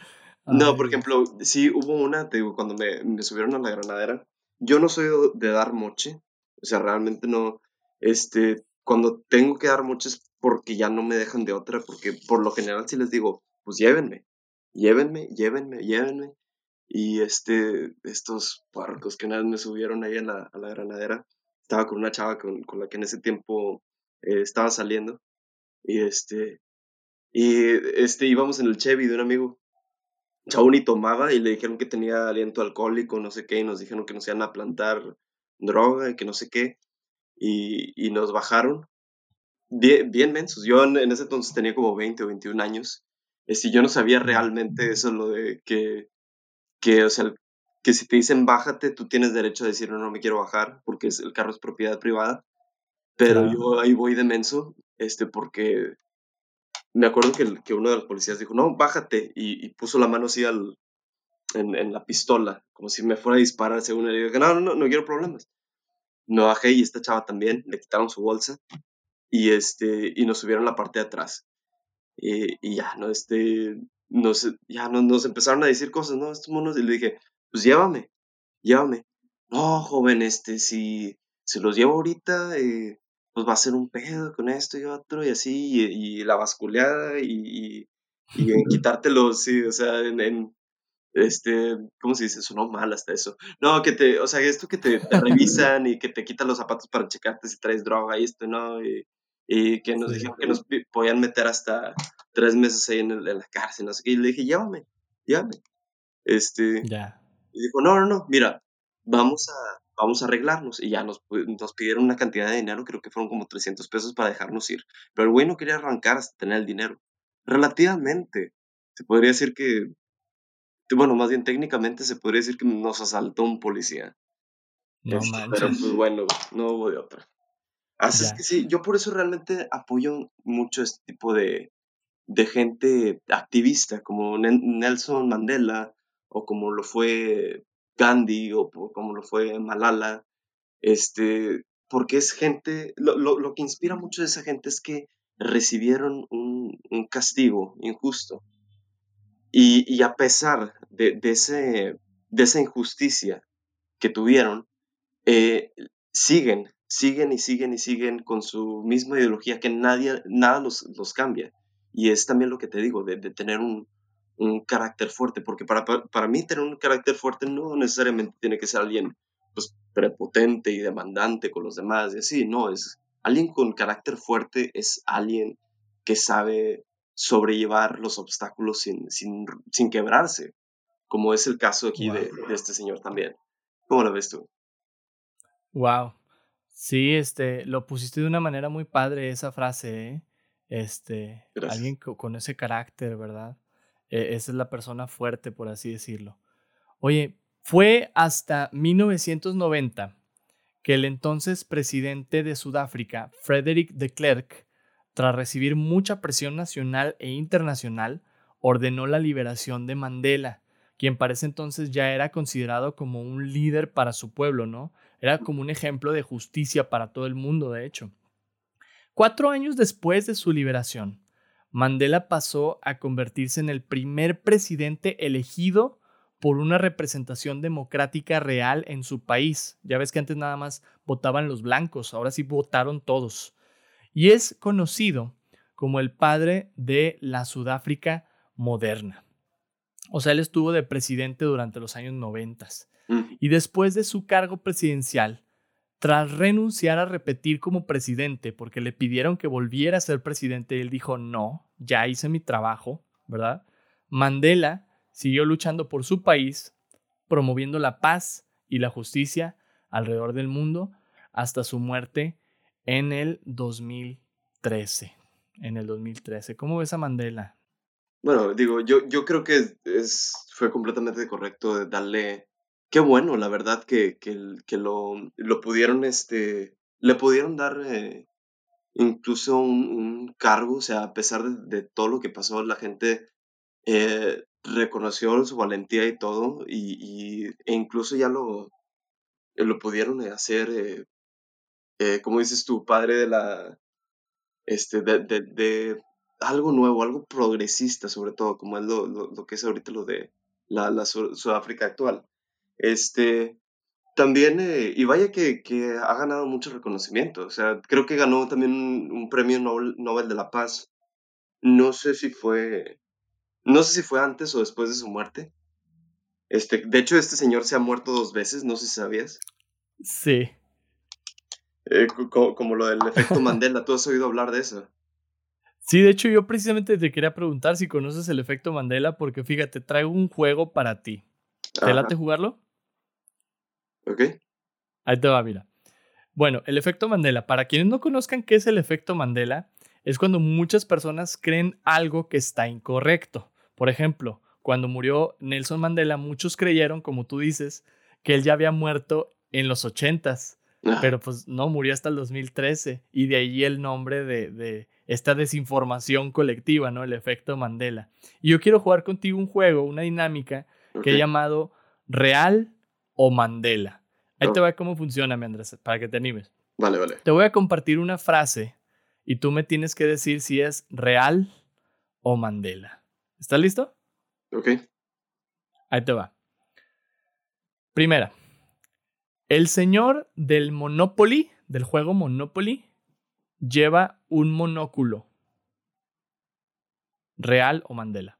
no, por ejemplo, sí hubo una, te digo, cuando me, me subieron a la granadera, yo no soy de dar moche, o sea, realmente no, este, cuando tengo que dar moche es porque ya no me dejan de otra, porque por lo general si les digo, pues llévenme, llévenme, llévenme, llévenme. Y este, estos puercos que una vez me subieron ahí a la, granadera, estaba con una chava con, con la que en ese tiempo eh, estaba saliendo, y este, y este, íbamos en el Chevy de un amigo, Chauni tomaba y le dijeron que tenía aliento alcohólico, no sé qué, y nos dijeron que nos iban a plantar droga y que no sé qué, y nos bajaron. Bien, bien mensos. Yo en, ese entonces tenía como 20 o 21 años. y yo no sabía realmente eso, lo de que, que, o sea, que si te dicen bájate, tú tienes derecho a decir no, no me quiero bajar porque el carro es propiedad privada. Pero yo ahí voy de menso, este, porque me acuerdo que, que uno de los policías dijo, no, bájate, y, puso la mano así al, en, en, la pistola, como si me fuera a disparar según él. Y dije, no, no, no, no quiero problemas. No bajé y esta chava también, le quitaron su bolsa y, este, y nos subieron la parte de atrás. Y, y ya, ¿no? Este, nos, ya nos empezaron a decir cosas, ¿no? Estos monos, y le dije, pues llévame, llévame. No, joven, este, si, si los llevo ahorita, eh, pues va a ser un pedo con esto y otro, y así, y, la basculeada, y, y, en quitártelos, sí, o sea, en, este, ¿cómo se dice? Sonó mal hasta eso. No, que te, o sea, esto que te, revisan y que te quitan los zapatos para checarte si traes droga y esto, ¿no? Y, que nos dijeron que nos podían meter hasta tres meses ahí en, la cárcel, no sé qué. Y le dije, llévame, llévame. Este, ya. Y dijo, no, no, no, mira, vamos a, vamos a arreglarnos. Y ya nos, nos pidieron una cantidad de dinero, creo que fueron como 300 pesos para dejarnos ir. Pero el güey no quería arrancar hasta tener el dinero. Relativamente, se podría decir que, bueno, más bien técnicamente se podría decir que nos asaltó un policía. No este, Pero pues bueno, no hubo de otra. Así es que sí, yo por eso realmente apoyo mucho este tipo de, de gente activista, como Nelson Mandela, o como lo fue Gandhi o como lo fue Malala, este, porque es gente, lo, lo, que inspira mucho de esa gente es que recibieron un, un castigo injusto. Y, y a pesar de, de, ese, de esa injusticia que tuvieron, eh, siguen, siguen y siguen y siguen con su misma ideología que nadie, nada los, los cambia. Y es también lo que te digo, de, de tener un, un carácter fuerte, porque para, para, mí tener un carácter fuerte no necesariamente tiene que ser alguien pues, prepotente y demandante con los demás, y así, no, es alguien con carácter fuerte, es alguien que sabe sobrellevar los obstáculos sin, sin, sin quebrarse, como es el caso aquí de, de, este señor también. ¿Cómo lo ves tú? Wow. Sí, este, lo pusiste de una manera muy padre esa frase, ¿eh? Este, alguien con ese carácter, ¿verdad? E, esa es la persona fuerte, por así decirlo. Oye, fue hasta 1990 que el entonces presidente de Sudáfrica, Frederick de Klerk, tras recibir mucha presión nacional e internacional, ordenó la liberación de Mandela, quien para ese entonces ya era considerado como un líder para su pueblo, ¿no? Era como un ejemplo de justicia para todo el mundo, de hecho. Cuatro años después de su liberación, Mandela pasó a convertirse en el primer presidente elegido por una representación democrática real en su país. Ya ves que antes nada más votaban los blancos, ahora sí votaron todos. Y es conocido como el padre de la Sudáfrica moderna. O sea, él estuvo de presidente durante los años 90. Y después de su cargo presidencial, tras renunciar a repetir como presidente porque le pidieron que volviera a ser presidente, él dijo, no, ya hice mi trabajo, ¿verdad? Mandela siguió luchando por su país, promoviendo la paz y la justicia alrededor del mundo hasta su muerte en el 2013. En el 2013. ¿Cómo ves a Mandela? Bueno, digo, yo, yo creo que es, fue completamente correcto darle qué bueno, la verdad, que, que, que lo, lo, pudieron, este, le pudieron dar eh, incluso un, cargo, o sea, a pesar de, todo lo que pasó, la gente eh, reconoció su valentía y todo, y, e incluso ya lo, lo pudieron hacer, eh, como dices tu padre de la, este, de, de, algo nuevo, algo progresista sobre todo, como es lo, lo, que es ahorita lo de la, la Sudáfrica actual. Este, también, eh, y vaya que, que, ha ganado mucho reconocimiento. O sea, creo que ganó también un, premio Nobel, de la Paz. No sé si fue. No sé si fue antes o después de su muerte. Este, de hecho, este señor se ha muerto dos veces, no sé si sabías. Sí. Eh, como, lo del efecto Mandela, ¿tú has oído hablar de eso? Sí, de hecho yo precisamente te quería preguntar si conoces el efecto Mandela porque fíjate, traigo un juego para ti. ¿Te late jugarlo? Ok. Ahí te va, mira. Bueno, el efecto Mandela. Para quienes no conozcan qué es el efecto Mandela, es cuando muchas personas creen algo que está incorrecto. Por ejemplo, cuando murió Nelson Mandela, muchos creyeron, como tú dices, que él ya había muerto en los ochentas. Pero pues no, murió hasta el 2013 y de ahí el nombre de, de esta desinformación colectiva, ¿no? El efecto Mandela. Y yo quiero jugar contigo un juego, una dinámica que he llamado Real o Mandela. Ahí te va cómo funciona, Andrés, para que te animes. Vale, vale. Te voy a compartir una frase y tú me tienes que decir si es real o Mandela. ¿Estás listo? Ok. Ahí te va. Primera. El señor del Monopoly, del juego Monopoly, lleva un monóculo. ¿Real o Mandela?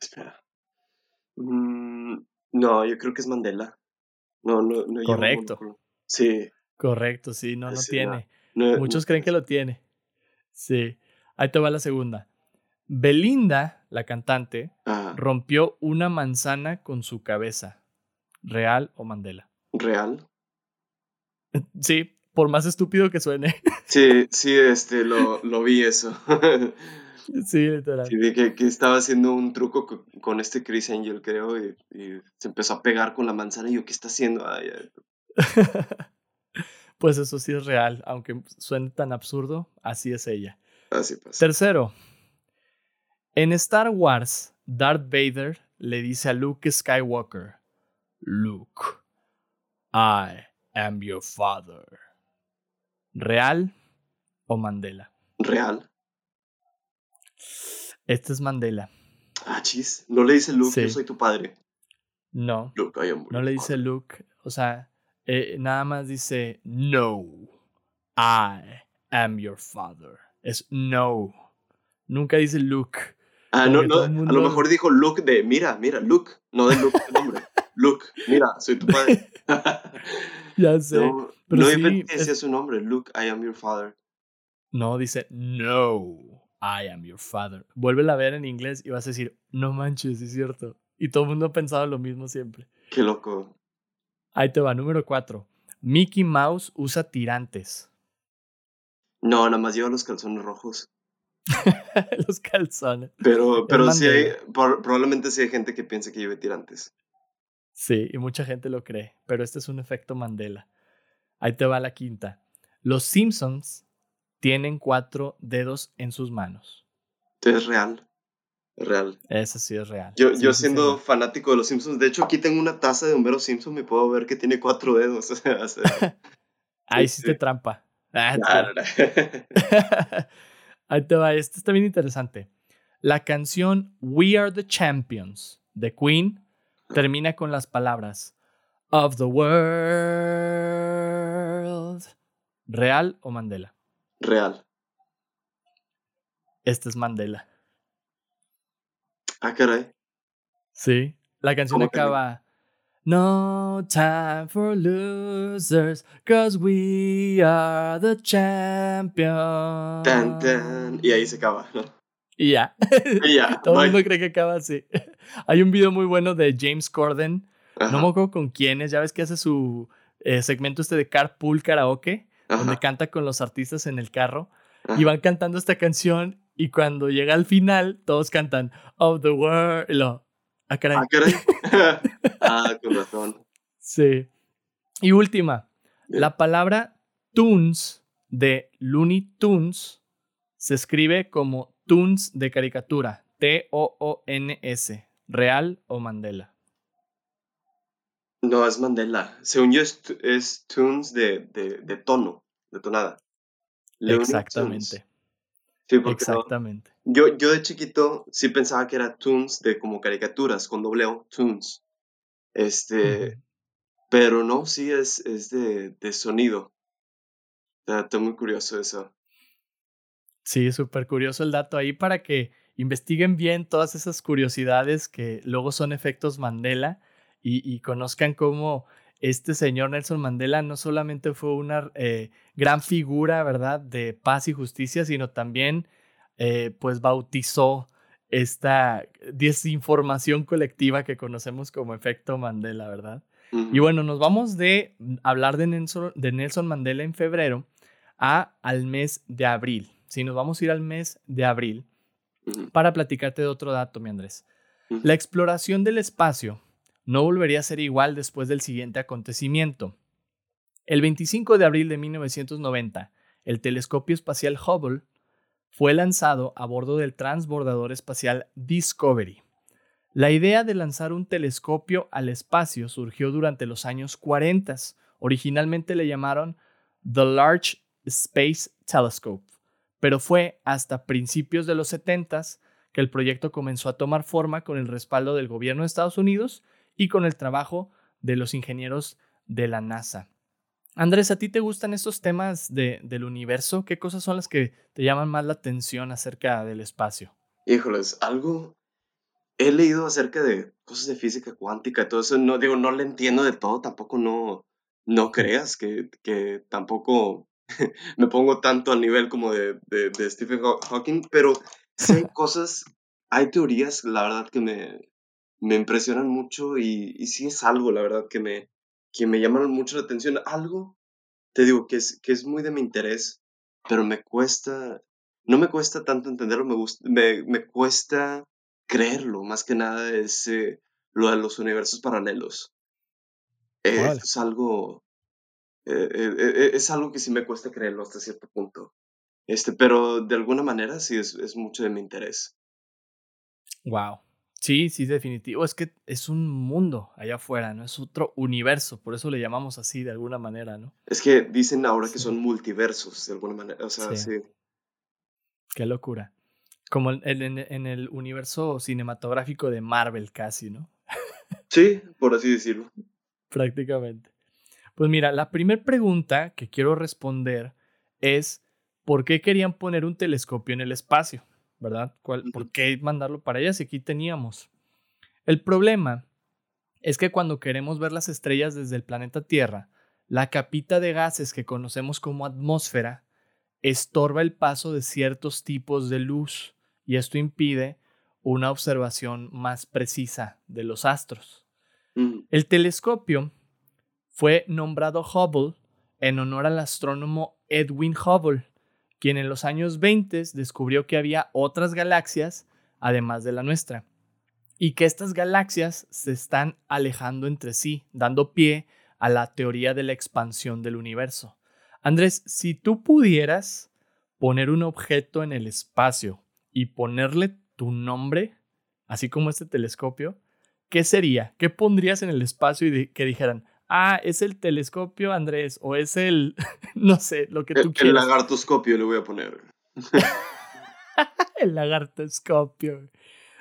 Espera. Mm, no, yo creo que es Mandela. No, no, no. lleva Correcto. monóculo. Sí. Correcto, sí, no, no Sí, tiene. no- Muchos creen que lo tiene. Sí. Ahí te va la segunda. Belinda, la cantante, Ah, rompió una manzana con su cabeza. ¿Real o Mandela? ¿Real? Sí, por más estúpido que suene. Sí, sí, este, lo, lo vi eso. sí, literal. Sí, que, que estaba haciendo un truco co- con este Chris Angel, creo, y, y se empezó a pegar con la manzana y yo, ¿qué está haciendo? Pues eso sí es real, aunque suene tan absurdo, así es ella. Así pasa. Tercero, en Star Wars, Darth Vader le dice a Luke Skywalker, Luke, I am your father. ¿Real o Mandela? ¿Real? Este es Mandela. Ah, chis. No le dice Luke, yo soy tu padre. No, Luke, I am no le dice. Luke, o sea, eh, nada más dice, no, I am your father. Es no. Nunca dice Luke. Ah, no, no, a lo mejor dijo Luke de, mira, mira, Luke, no de Luke el nombre. Luke, mira, soy tu padre. Ya sé. no, pero no sí, es- decía su nombre, Luke, I am your father. No, dice no, I am your father. Vuélvela a ver en inglés y vas a decir, no manches, es cierto. Y todo el mundo ha pensado lo mismo siempre. Qué loco. Ahí te va, número cuatro. Mickey Mouse usa tirantes. No, nada más lleva los calzones rojos. Los calzones. Pero, pero sí hay, por- probablemente sí hay gente que piense que lleve tirantes. Sí, y mucha gente lo cree, pero este es un efecto Mandela. Ahí te va la quinta. Los Simpsons tienen cuatro dedos en sus manos. Es real. Es real. Eso sí es real. Yo, Sí, yo siendo fanático de los Simpsons, de hecho aquí tengo una taza de Homero Simpson, me puedo ver que tiene cuatro dedos. Ahí sí, sí te trampa. Ah, claro. Ahí te va, este está bien interesante. La canción We Are the Champions de Queen termina con las palabras Of the World. ¿Real o Mandela? Real. Este es Mandela. Ah, caray. Sí. La canción acaba No time for losers, cause we are the champions. Tan, tan. Y ahí se acaba. ¿no? Y ya. Y ya. Todo el mundo cree que acaba así. Hay un video muy bueno de James Corden. Ajá, No me acuerdo con quién es. Ya ves que hace su eh, segmento este de Carpool Karaoke, donde canta con los artistas en el carro. ajá. Y van cantando esta canción. Y cuando llega al final, todos cantan Of the World. Y lo, ah, caray. Ah, caray. ah, con razón. Sí. Y última. Bien. La palabra Toons de Looney Tunes se escribe como Toons de caricatura. T-O-O-N-S. ¿Real o Mandela? No, es Mandela. Según yo, es, es tunes de, de, de tono, de tonada. Exactamente. Sí, porque no- Exactamente. yo, yo de chiquito sí pensaba que era tunes de como caricaturas, con doble O, tunes. Este, pero no, sí es, es de, de sonido. Está, está muy curioso eso. Sí, súper curioso el dato ahí para que investiguen bien todas esas curiosidades que luego son efectos Mandela y, y conozcan cómo este señor Nelson Mandela no solamente fue una eh, gran figura, ¿verdad?, de paz y justicia, sino también eh, pues bautizó esta desinformación colectiva que conocemos como efecto Mandela, ¿verdad? Y bueno, nos vamos de hablar de Nelson, de Nelson Mandela en febrero a al mes de abril. Si nos vamos a ir al mes de abril, para platicarte de otro dato, mi Andrés. La exploración del espacio no volvería a ser igual después del siguiente acontecimiento. El 25 de abril de 1990, el telescopio espacial Hubble fue lanzado a bordo del transbordador espacial Discovery. La idea de lanzar un telescopio al espacio surgió durante los años 40. Originalmente le llamaron The Large Space Telescope, pero fue hasta principios de los 70 que el proyecto comenzó a tomar forma con el respaldo del gobierno de Estados Unidos y con el trabajo de los ingenieros de la NASA. Andrés, ¿a ti te gustan estos temas de, del universo? ¿Qué cosas son las que te llaman más la atención acerca del espacio? Híjoles, algo he leído acerca de cosas de física cuántica y todo eso. No digo, no le entiendo de todo, tampoco no, no creas que, que tampoco me pongo tanto al nivel como de, de, Stephen Hawking, pero sí hay cosas, hay teorías, la verdad, que me, me impresionan mucho y, y sí es algo, la verdad, que me, que me llamaron mucho la atención. Algo, te digo, que es, que es muy de mi interés, pero me cuesta, no me cuesta tanto entenderlo, me, gusta, me, me cuesta creerlo, más que nada es eh, lo de los universos paralelos. es algo, eh, eh, es algo que sí me cuesta creerlo hasta cierto punto. Este, pero de alguna manera sí es, es mucho de mi interés. Wow. Sí, sí, definitivo. Es que es un mundo allá afuera, ¿no? Es otro universo, por eso le llamamos así de alguna manera, ¿no? Es que dicen ahora que son multiversos de alguna manera, o sea, sí. Qué locura. Como en, en, el universo cinematográfico de Marvel casi, ¿no? Sí, por así decirlo. Prácticamente. Pues mira, la primera pregunta que quiero responder es, ¿por qué querían poner un telescopio en el espacio? ¿verdad? ¿Por qué mandarlo para allá si aquí teníamos? El problema es que cuando queremos ver las estrellas desde el planeta Tierra, la capita de gases que conocemos como atmósfera estorba el paso de ciertos tipos de luz y esto impide una observación más precisa de los astros. El telescopio fue nombrado Hubble en honor al astrónomo Edwin Hubble, quien en los años 20 descubrió que había otras galaxias además de la nuestra, y que estas galaxias se están alejando entre sí, dando pie a la teoría de la expansión del universo. Andrés, si tú pudieras poner un objeto en el espacio y ponerle tu nombre, así como este telescopio, ¿qué sería? ¿Qué pondrías en el espacio y que dijeran, ah, es el telescopio, Andrés, o es el, no sé, lo que tú quieras. El lagartoscopio le voy a poner. el lagartoscopio.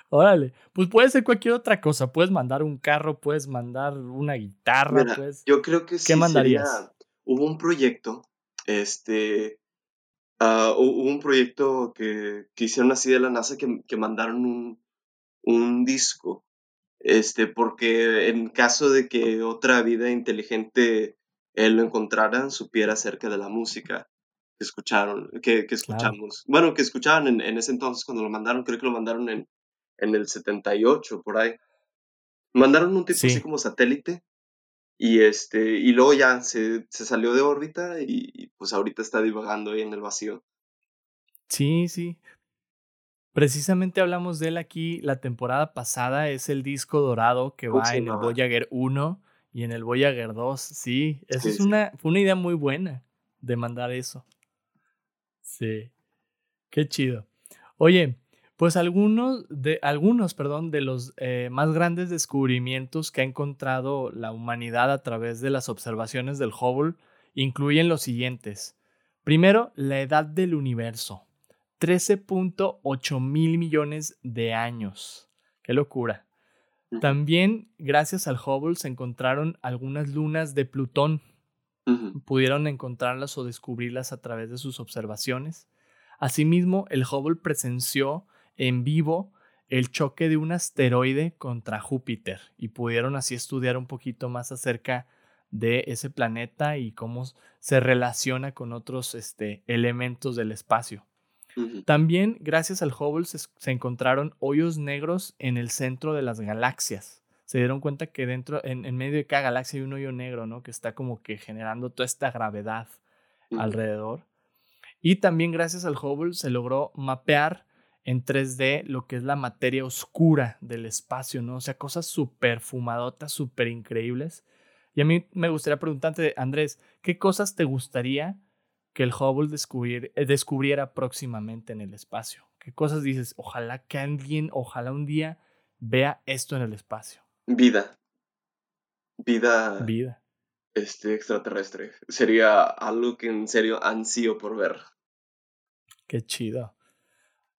Órale, pues puede ser cualquier otra cosa. Puedes mandar un carro, puedes mandar una guitarra. pues. Yo creo que sí. ¿Qué mandarías? hubo un proyecto, este, uh, hubo un proyecto que, que, hicieron así de la NASA que, que mandaron un, un disco este, porque en caso de que otra vida inteligente él lo encontrara, supiera acerca de la música que escucharon, que, que escuchamos. Bueno, que escuchaban en, en, ese entonces cuando lo mandaron, creo que lo mandaron en, en el 78, por ahí. Mandaron un tipo así como satélite y, este, y luego ya se, se salió de órbita y, y, pues ahorita está divagando ahí en el vacío. Sí, sí. Precisamente hablamos de él aquí la temporada pasada, es el disco dorado que va en el Voyager 1 y en el Voyager 2, sí, esa es una, fue una idea muy buena de mandar eso. Sí, qué chido. Oye, pues algunos de, algunos, perdón, de los eh, más grandes descubrimientos que ha encontrado la humanidad a través de las observaciones del Hubble incluyen los siguientes. Primero, la edad del universo. 13.8 mil millones de años. Qué locura. También, gracias al Hubble, se encontraron algunas lunas de Plutón. Pudieron encontrarlas o descubrirlas a través de sus observaciones. Asimismo, el Hubble presenció en vivo el choque de un asteroide contra Júpiter y pudieron así estudiar un poquito más acerca de ese planeta y cómo se relaciona con otros este, elementos del espacio. También, gracias al Hubble, se, encontraron hoyos negros en el centro de las galaxias. Se dieron cuenta que dentro, en, medio de cada galaxia hay un hoyo negro, ¿no? Que está como que generando toda esta gravedad alrededor. Y también, gracias al Hubble, se logró mapear en 3D lo que es la materia oscura del espacio, ¿no? O sea, cosas súper fumadotas, súper increíbles. Y a mí me gustaría preguntarte, Andrés, ¿qué cosas te gustaría que el Hubble eh, descubriera próximamente en el espacio? ¿Qué cosas dices? Ojalá que alguien, ojalá un día vea esto en el espacio. Vida. Vida. Vida. Este extraterrestre. Sería algo que en serio ansío por ver. Qué chido.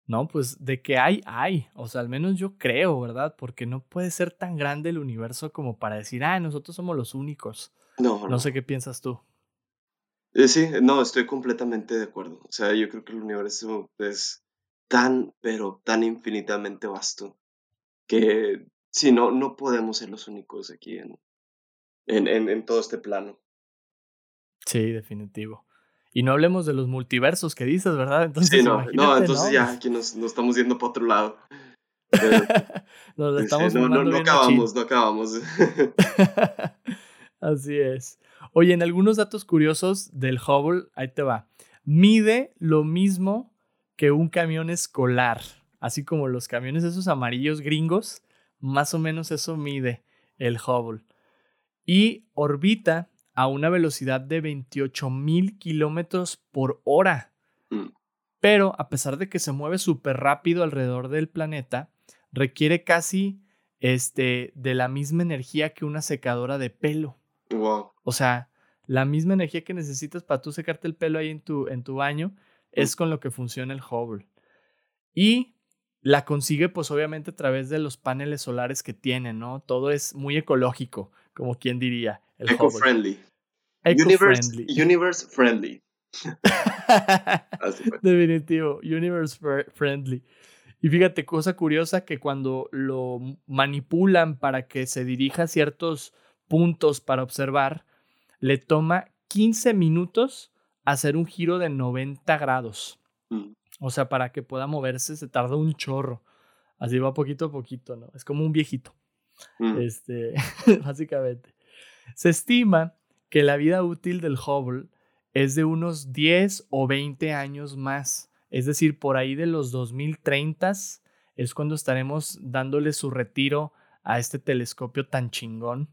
No, pues de que hay, hay. O sea, al menos yo creo, ¿verdad? Porque no puede ser tan grande el universo como para decir, ah, nosotros somos los únicos. No, no. sé qué piensas tú. Eh, sí, no, estoy completamente de acuerdo. O sea, yo creo que el universo es tan, pero tan infinitamente vasto que sí, no, no podemos ser los únicos aquí en, en, en todo este plano. Sí, definitivo. Y no hablemos de los multiversos que dices, ¿verdad? Entonces, sí, no, no entonces ya aquí nos, nos, estamos yendo para otro lado. nos estamos no, no, no acabamos, no acabamos. Así es. Oye, en algunos datos curiosos del Hubble, ahí te va. Mide lo mismo que un camión escolar, así como los camiones esos amarillos gringos, más o menos eso mide el Hubble. Y orbita a una velocidad de 28 mil kilómetros por hora. Mm. Pero a pesar de que se mueve súper rápido alrededor del planeta, requiere casi este, de la misma energía que una secadora de pelo. Wow. O sea, la misma energía que necesitas para tú secarte el pelo ahí en tu, en tu baño es con lo que funciona el Hubble. Y la consigue pues obviamente a través de los paneles solares que tiene, ¿no? Todo es muy ecológico, como quien diría. Eco-friendly. Universe, universe friendly. Definitivo, universe friendly. Y fíjate, cosa curiosa que cuando lo manipulan para que se dirija a ciertos puntos para observar, le toma 15 minutos hacer un giro de 90 grados. Mm. O sea, para que pueda moverse se tarda un chorro. Así va poquito a poquito, ¿no? Es como un viejito. Mm. Este, básicamente. Se estima que la vida útil del Hubble es de unos 10 o 20 años más. Es decir, por ahí de los 2030 es cuando estaremos dándole su retiro a este telescopio tan chingón.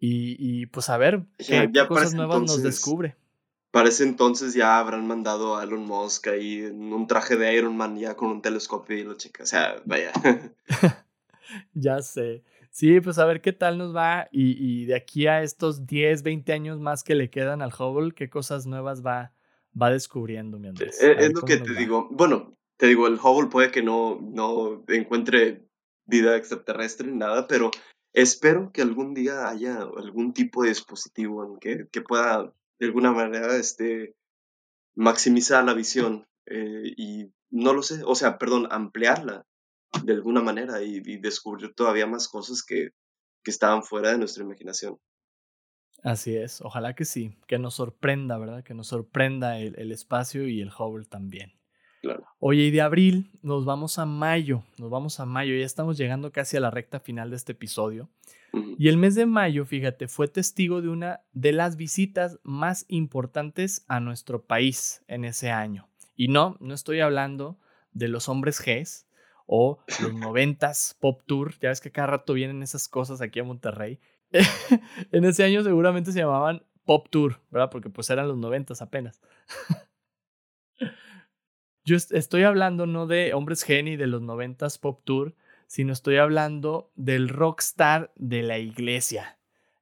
Y, pues a ver qué cosas nuevas nos descubre. Para ese entonces ya habrán mandado a Elon Musk ahí en un traje de Iron Man ya con un telescopio y lo checa. O sea, vaya. ya sé. Sí, pues a ver qué tal nos va y, de aquí a estos 10, 20 años más que le quedan al Hubble, qué cosas nuevas va, va descubriendo, mi Andrés. Es, es lo que te digo. Bueno, te digo, el Hubble puede que no, no encuentre vida extraterrestre nada, pero espero que algún día haya algún tipo de dispositivo que, que pueda de alguna manera este, maximizar la visión eh, y no lo sé, o sea, perdón, ampliarla de alguna manera y, descubrir todavía más cosas que, que, estaban fuera de nuestra imaginación. Así es, ojalá que sí, que nos sorprenda, ¿verdad? Que nos sorprenda el, el espacio y el Hubble también. Claro. Oye, y de abril nos vamos a mayo, nos vamos a mayo, ya estamos llegando casi a la recta final de este episodio. Y el mes de mayo, fíjate, fue testigo de una de las visitas más importantes a nuestro país en ese año. Y no, no estoy hablando de los hombres Gs, o los noventas Pop Tour, ya ves que cada rato vienen esas cosas aquí a Monterrey. en ese año seguramente se llamaban Pop Tour, ¿verdad? Porque pues eran los noventas apenas. Yo estoy hablando no de Hombres Geni de los noventas Pop Tour, sino estoy hablando del rockstar de la iglesia,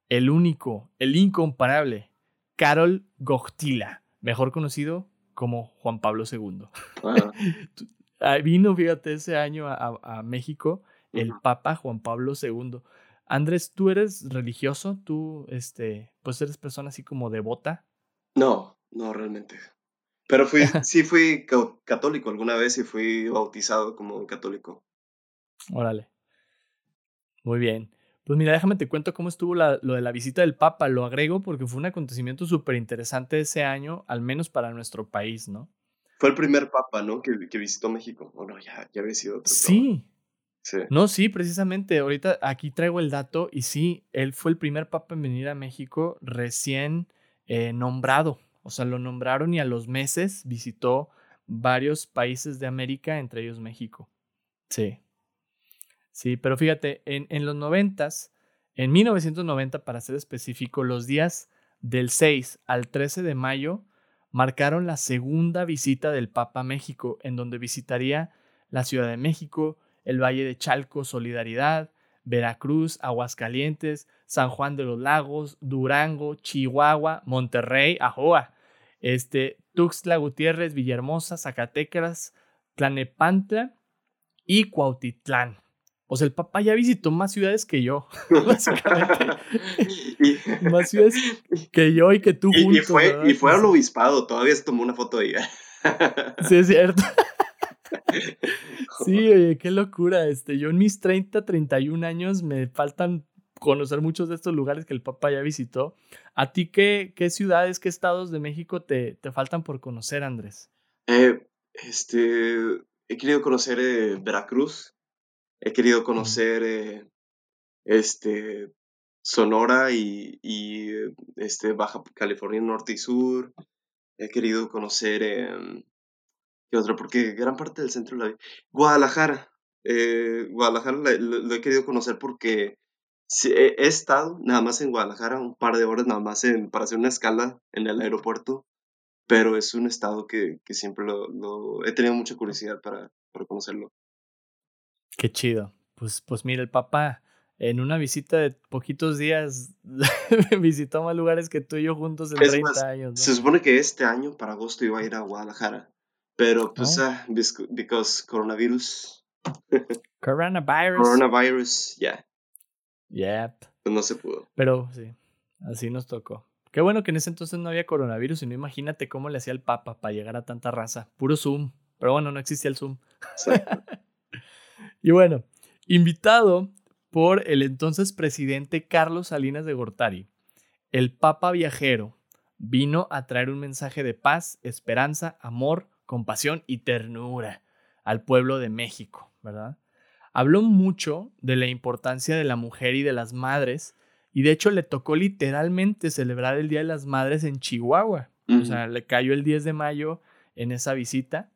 el único, el incomparable, Carol Gogtila, mejor conocido como Juan Pablo II. Ah, vino, fíjate, ese año a, México el Papa Juan Pablo II. Andrés, ¿tú eres religioso? ¿Tú, este, pues eres persona así como devota? No, no realmente. Pero fui, sí fui católico alguna vez y fui bautizado como católico. Órale. Muy bien. Pues mira, déjame te cuento cómo estuvo lo de la visita del Papa. Lo agrego porque fue un acontecimiento súper interesante ese año, al menos para nuestro país, ¿no? Fue el primer papa, ¿no? Que, que visitó México. ¿O no? Ya, ya había sido otro. Sí. sí. No, sí, precisamente. Ahorita aquí traigo el dato y sí, él fue el primer papa en venir a México recién eh, nombrado. O sea, lo nombraron y a los meses visitó varios países de América, entre ellos México. Sí. Sí, pero fíjate, en, en los noventas, en 1990 para ser específico, los días del 6 al 13 de mayo marcaron la segunda visita del Papa a México, en donde visitaría la Ciudad de México, el Valle de Chalco, Solidaridad, Veracruz, Aguascalientes, San Juan de los Lagos, Durango, Chihuahua, Monterrey, Ajoa, este, Tuxtla Gutiérrez, Villahermosa, Zacatecas, Tlanepantla y Cuautitlán. O sea, el papá ya visitó más ciudades que yo, básicamente. más ciudades que yo y que tú y, juntos. Y fue, y fue al obispado, todavía se tomó una foto de ella. sí, es cierto. sí, oye, qué locura. Este, yo en mis 30, 31 años me faltan conocer muchos de estos lugares que el papá ya visitó. ¿A ti qué, qué ciudades, qué estados de México te, te faltan por conocer, Andrés? Eh, este, he querido conocer eh, Veracruz, he querido conocer eh, este, Sonora y, y, este, Baja California Norte y Sur, he querido conocer, eh, ¿qué otra? Porque gran parte del centro la Guadalajara, Guadalajara lo, lo, he querido conocer porque Sí, he, he, estado nada más en Guadalajara un par de horas nada más en, para hacer una escala en el aeropuerto, pero es un estado que, que siempre lo, lo, he tenido mucha curiosidad para, para conocerlo. Qué chido. Pues, pues mira, el papá en una visita de poquitos días visitó más lugares que tú y yo juntos en es 30 más, años. ¿no? Se supone que este año, para agosto, iba a ir a Guadalajara, pero pues, Oh. ah, because coronavirus, Coronavirus. coronavirus, ya, Yep. pues no se pudo. Pero sí, así nos tocó. Qué bueno que en ese entonces no había coronavirus y no imagínate cómo le hacía el Papa para llegar a tanta raza. Puro Zoom. Pero bueno, no existía el Zoom. Y bueno, invitado por el entonces presidente Carlos Salinas de Gortari, el Papa viajero vino a traer un mensaje de paz, esperanza, amor, compasión y ternura al pueblo de México, ¿verdad? Habló mucho de la importancia de la mujer y de las madres y de hecho le tocó literalmente celebrar el Día de las Madres en Chihuahua. O sea, le cayó el 10 de mayo en esa visita.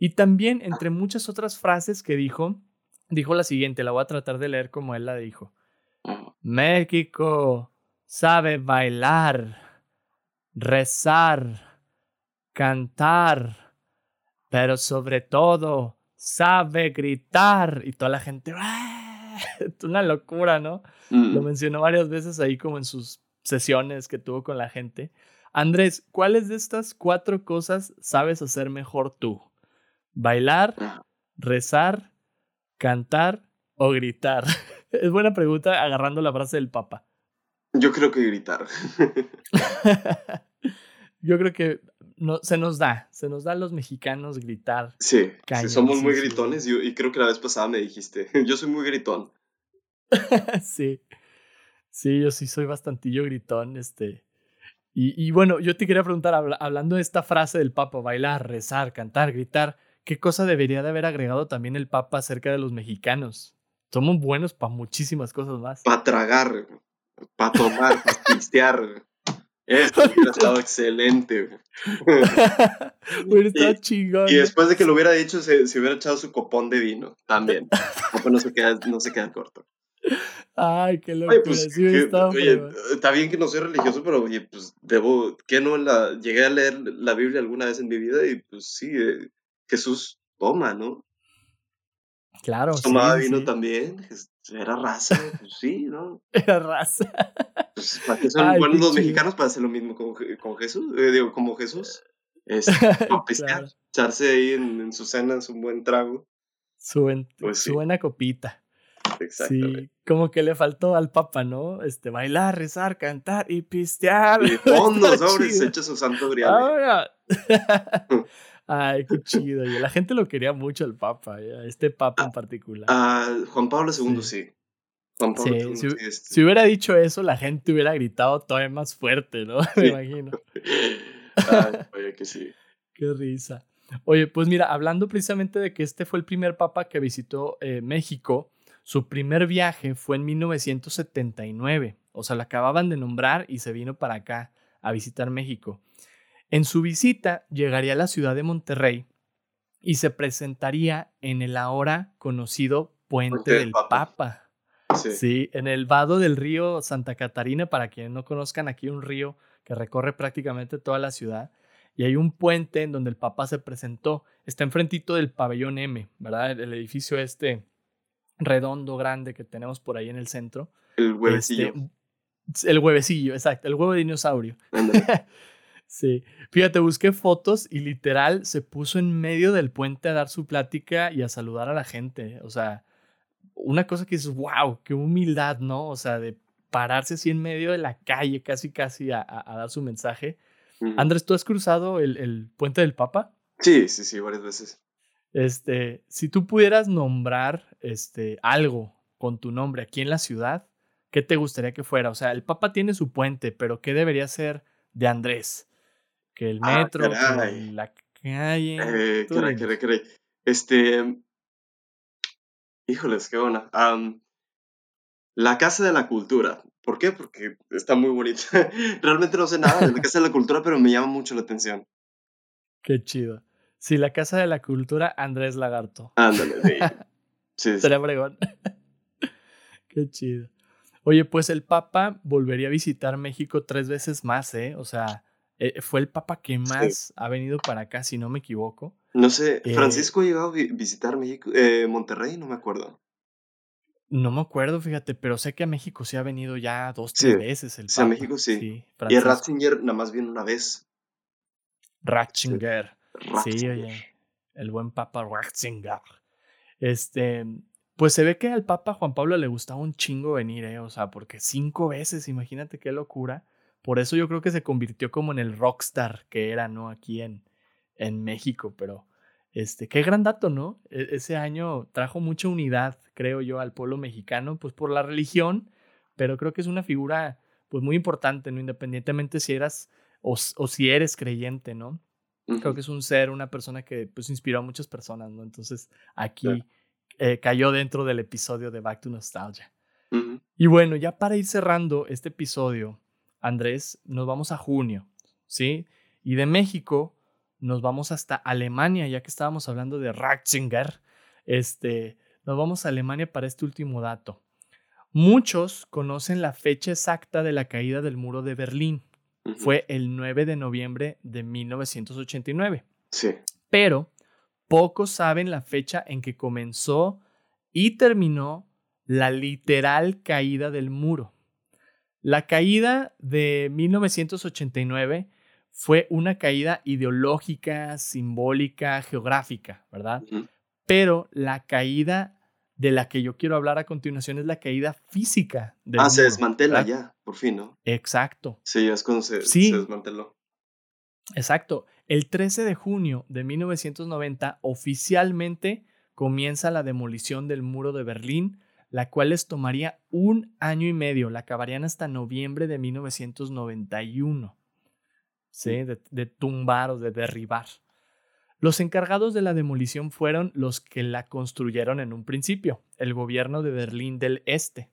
Y también, entre muchas otras frases que dijo, dijo la siguiente, la voy a tratar de leer como él la dijo. México sabe bailar, rezar, cantar, pero sobre todo sabe gritar. Y toda la gente, ¡ah! una locura, ¿no? Lo Mm. mencionó varias veces ahí como en sus sesiones que tuvo con la gente. Andrés, ¿cuáles de estas cuatro cosas sabes hacer mejor tú? ¿Bailar, Ah, rezar, cantar o gritar? Es buena pregunta agarrando la frase del Papa. Yo creo que gritar. Yo creo que no, se nos da, se nos da a los mexicanos gritar. Sí, somos sí, muy sí. gritones y, y creo que la vez pasada me dijiste, yo soy muy gritón. sí. Sí, yo sí soy bastantillo gritón, este. Y, y bueno, yo te quería preguntar, habla- hablando de esta frase del Papa, bailar, rezar, cantar, gritar, ¿qué cosa debería de haber agregado también el Papa acerca de los mexicanos? Somos buenos para muchísimas cosas más. Para tragar, para tomar, para pistear. Esto hubiera estado excelente. Hubiera estado Y- chingón. Y ¿no? después de que lo hubiera dicho, se, se hubiera echado su copón de vino también. No, pues se queda, no se queda corto. Ay, qué locura. Oye, pues, sí que- oye, está bien que no soy religioso, pero oye, pues debo, que no la, llegué a leer la Biblia alguna vez en mi vida y pues sí, eh, Jesús toma, ¿no? Claro, sí, Tomaba sí, vino sí. también, era raza, pues sí, ¿no? Era raza. Pues, ¿para qué son Ay, buenos los chido. mexicanos para hacer lo mismo con, con Jesús? Eh, digo, como Jesús. Es, para pistear, Claro. echarse ahí en, en su cena un buen trago. Su, buen- Pues sí. su buena copita. Sí, como que le faltó al Papa, ¿no? Este, bailar, rezar, cantar y pistear. Y fondo, chido. se echa su santo grial. Ahora. Ay, qué chido. Y la gente lo quería mucho el Papa, ya, este Papa en particular. Ah, Juan Pablo II, Sí. sí. Juan Pablo Sí, II, si, sí. este. si hubiera dicho eso, la gente hubiera gritado todavía más fuerte, ¿no? Me imagino. Ay, oye, que sí. Qué risa. Oye, pues mira, hablando precisamente de que este fue el primer papa que visitó eh, México, su primer viaje fue en 1979. O sea, lo acababan de nombrar y se vino para acá a visitar México. En su visita llegaría a la ciudad de Monterrey y se presentaría en el ahora conocido Puente, del Papa. Sí. en el vado del río Santa Catarina, para quienes no conozcan, aquí un río que recorre prácticamente toda la ciudad. Y hay un puente en donde el Papa se presentó. Está enfrentito del pabellón M, ¿verdad? El, edificio este redondo, grande que tenemos por ahí en el centro. El huevecillo. Este, el huevecillo, exacto, el huevo de dinosaurio. sí, fíjate, busqué fotos y literal se puso en medio del puente a dar su plática y a saludar a la gente. O sea, una cosa que es, wow, qué humildad, ¿no? O sea, de pararse así en medio de la calle, casi, casi a, dar su mensaje. Andrés, ¿tú has cruzado el, el, puente del Papa? Sí, sí, sí, varias veces. Este, si tú pudieras nombrar este, algo con tu nombre aquí en la ciudad, ¿qué te gustaría que fuera? O sea, el Papa tiene su puente, pero ¿qué debería ser de Andrés? Que el ah, metro, la calle. Eh, caray, caray, caray. Este, Híjoles, qué buena. la Casa de la Cultura. ¿Por qué? Porque está muy bonita. Realmente no sé nada de la Casa de la Cultura, pero me llama mucho la atención. Qué chido. Sí, la Casa de la Cultura, Andrés Lagarto. Ándale, sí. sí, bregón. Qué chido. Oye, pues el Papa volvería a visitar México tres veces más, ¿eh? O sea, eh, fue el Papa que más ha venido para acá, si no me equivoco. No sé, eh, Francisco ha llegado a visitar México, eh, Monterrey, no me acuerdo. No me acuerdo, fíjate, pero sé que a México sí ha venido ya dos, tres veces el Sí, a México sí. y a Ratzinger nada más vino una vez. Ratzinger. Sí, oye. El buen Papa Ratzinger. Este, pues se ve que al Papa Juan Pablo le gustaba un chingo venir, ¿eh? O sea, porque cinco veces, imagínate qué locura. Por eso yo creo que se convirtió como en el rockstar que era, ¿no? Aquí en, en México, pero este, qué gran dato, ¿no? E, ese año trajo mucha unidad, creo yo, al pueblo mexicano, pues por la religión, pero creo que es una figura pues muy importante, ¿no? Independientemente si eras o, si eres creyente, ¿no? Creo que es un ser, una persona que pues inspiró a muchas personas, ¿no? Entonces aquí eh, cayó dentro del episodio de Back to Nostalgia. Y bueno, ya para ir cerrando este episodio, Andrés, nos vamos a junio, ¿sí? Y de México nos vamos hasta Alemania, ya que estábamos hablando de Ratzinger, este, nos vamos a Alemania para este último dato. Muchos conocen la fecha exacta de la caída del muro de Berlín. Fue el 9 de noviembre de 1989. Sí. Pero pocos saben la fecha en que comenzó y terminó la literal caída del muro. La caída de 1989 fue una caída ideológica, simbólica, geográfica, ¿verdad? Pero la caída de la que yo quiero hablar a continuación es la caída física. Del ah, se desmantela ya, por fin, ¿no? Exacto. Sí, es cuando se, se desmanteló. Exacto. El 13 de junio de 1990 oficialmente comienza la demolición del muro de Berlín, la cual les tomaría un año y medio, la acabarían hasta noviembre de 1991. De, tumbar o de derribar. Los encargados de la demolición fueron los que la construyeron en un principio, el gobierno de Berlín del Este,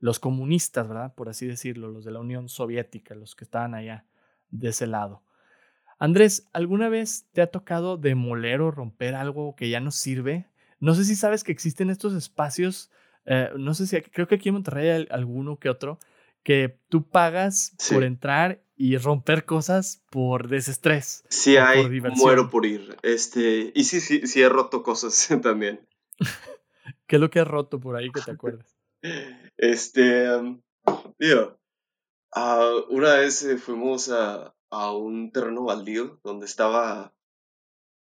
los comunistas, ¿verdad? Por así decirlo, los de la Unión Soviética, los que estaban allá de ese lado. Andrés, ¿alguna vez te ha tocado demoler o romper algo que ya no sirve? No sé si sabes que existen estos espacios, eh, no sé si, creo que aquí en Monterrey hay alguno que otro, que tú pagas por entrar y romper cosas por desestrés. Sí, hay, muero por ir. Este, y sí, sí, sí he roto cosas también. ¿Qué es lo que has roto por ahí que te acuerdas? este, tío, ah, una vez eh, fuimos a, a, un terreno baldío donde estaba,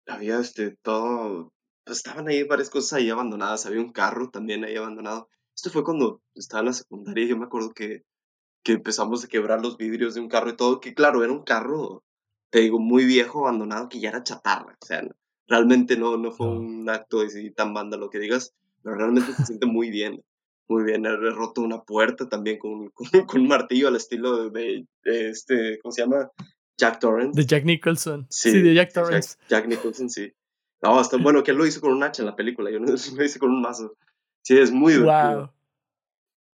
había este, todo, pues estaban ahí varias cosas ahí abandonadas, había un carro también ahí abandonado. Esto fue cuando estaba en la secundaria, yo me acuerdo que que empezamos a quebrar los vidrios de un carro y todo, que claro, era un carro, te digo, muy viejo, abandonado, que ya era chatarra, o sea, realmente no, no fue un acto así tan lo que digas, pero realmente se siente muy bien, muy bien, he roto una puerta también con, con, un martillo al estilo de, este, ¿cómo se llama? Jack Torrance. De Jack Nicholson. Sí, de Jack Torrance. Jack, Nicholson, sí. No, hasta, bueno, que él lo hizo con un hacha en la película, yo lo hice con un mazo. Sí, es muy divertido.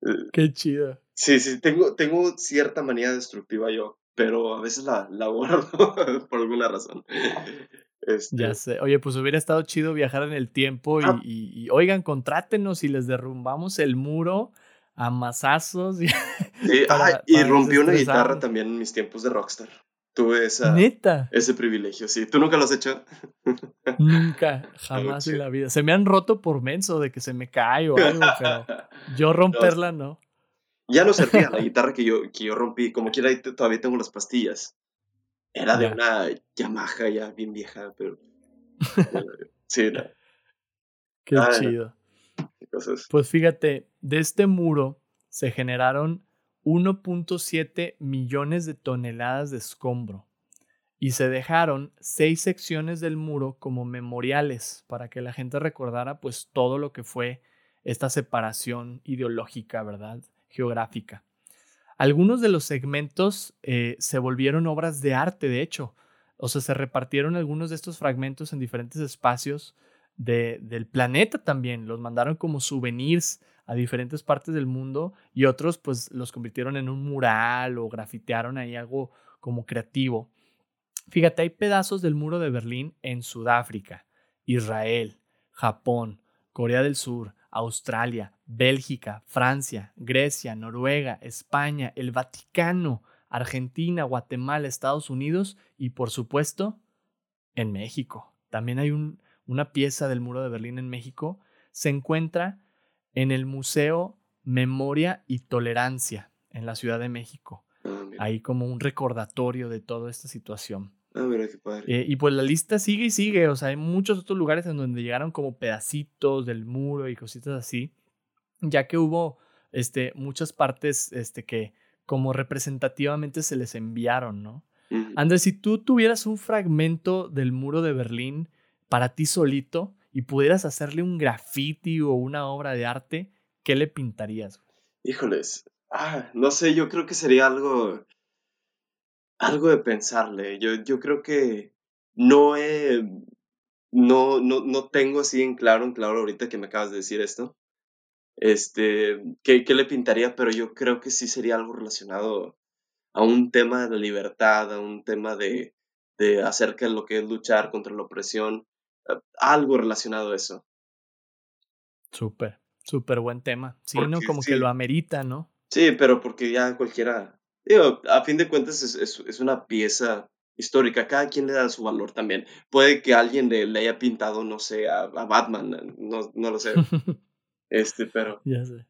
Wow. Eh, Qué chido. Sí, sí, tengo, tengo cierta manía destructiva yo, pero a veces la, la guardo por alguna razón. Este, Ya sé. Oye, pues hubiera estado chido viajar en el tiempo y, Ah. y- y, oigan, contrátenos y les derrumbamos el muro a masazos. y- sí, para- ah, y rompí una guitarra también en mis tiempos de rockstar. Tuve esa, Neta. ese privilegio, sí. ¿Tú nunca lo has hecho? Nunca, jamás en la vida. Se me han roto por menso de que se me cae o algo, pero yo romperla no. Ya no servía la guitarra que yo, que yo rompí. Como quiera, todavía tengo las pastillas. Era de Ya. una Yamaha ya bien vieja, pero... sí, no, Qué Ah, chido. qué cosas. Pues fíjate, de este muro se generaron 1.7 millones de toneladas de escombro y se dejaron seis secciones del muro como memoriales para que la gente recordara pues todo lo que fue esta separación ideológica, ¿verdad? Geográfica. Algunos de los segmentos eh, se volvieron obras de arte, de hecho. O sea, se repartieron algunos de estos fragmentos en diferentes espacios de- del planeta también. Los mandaron como souvenirs a diferentes partes del mundo y otros pues los convirtieron en un mural o grafitearon ahí algo como creativo. Fíjate, hay pedazos del muro de Berlín en Sudáfrica, Israel, Japón, Corea del Sur, Australia, Bélgica, Francia, Grecia, Noruega, España, el Vaticano, Argentina, Guatemala, Estados Unidos y por supuesto en México. También hay un, una pieza del muro de Berlín en México. Se encuentra en el Museo Memoria y Tolerancia en la Ciudad de México. Ah, Ahí como un recordatorio de toda esta situación. Ah, mira qué padre. Eh, y pues la lista sigue y sigue, o sea, hay muchos otros lugares en donde llegaron como pedacitos del muro y cositas así, ya que hubo este, muchas partes este, que como representativamente se les enviaron, ¿no? Andrés, si tú tuvieras un fragmento del muro de Berlín para ti solito y pudieras hacerle un graffiti o una obra de arte, ¿qué le pintarías? Híjoles. Ah, no sé, yo creo que sería algo. Algo de pensarle. Yo, yo creo que no he. No, no, no tengo así en claro, en claro ahorita que me acabas de decir esto. Este, ¿qué, qué le pintaría? Pero yo creo que sí sería algo relacionado a un tema de libertad, a un tema de, de acerca de lo que es luchar contra la opresión, algo relacionado a eso. Súper, súper buen tema. Sí, Como sí. que lo amerita, ¿no? Sí, pero porque ya cualquiera, digo, a fin de cuentas es, es, es una pieza histórica, cada quien le da su valor también. Puede que alguien le, le haya pintado, no sé, a, a Batman, no, no lo sé, este, pero Ya sé.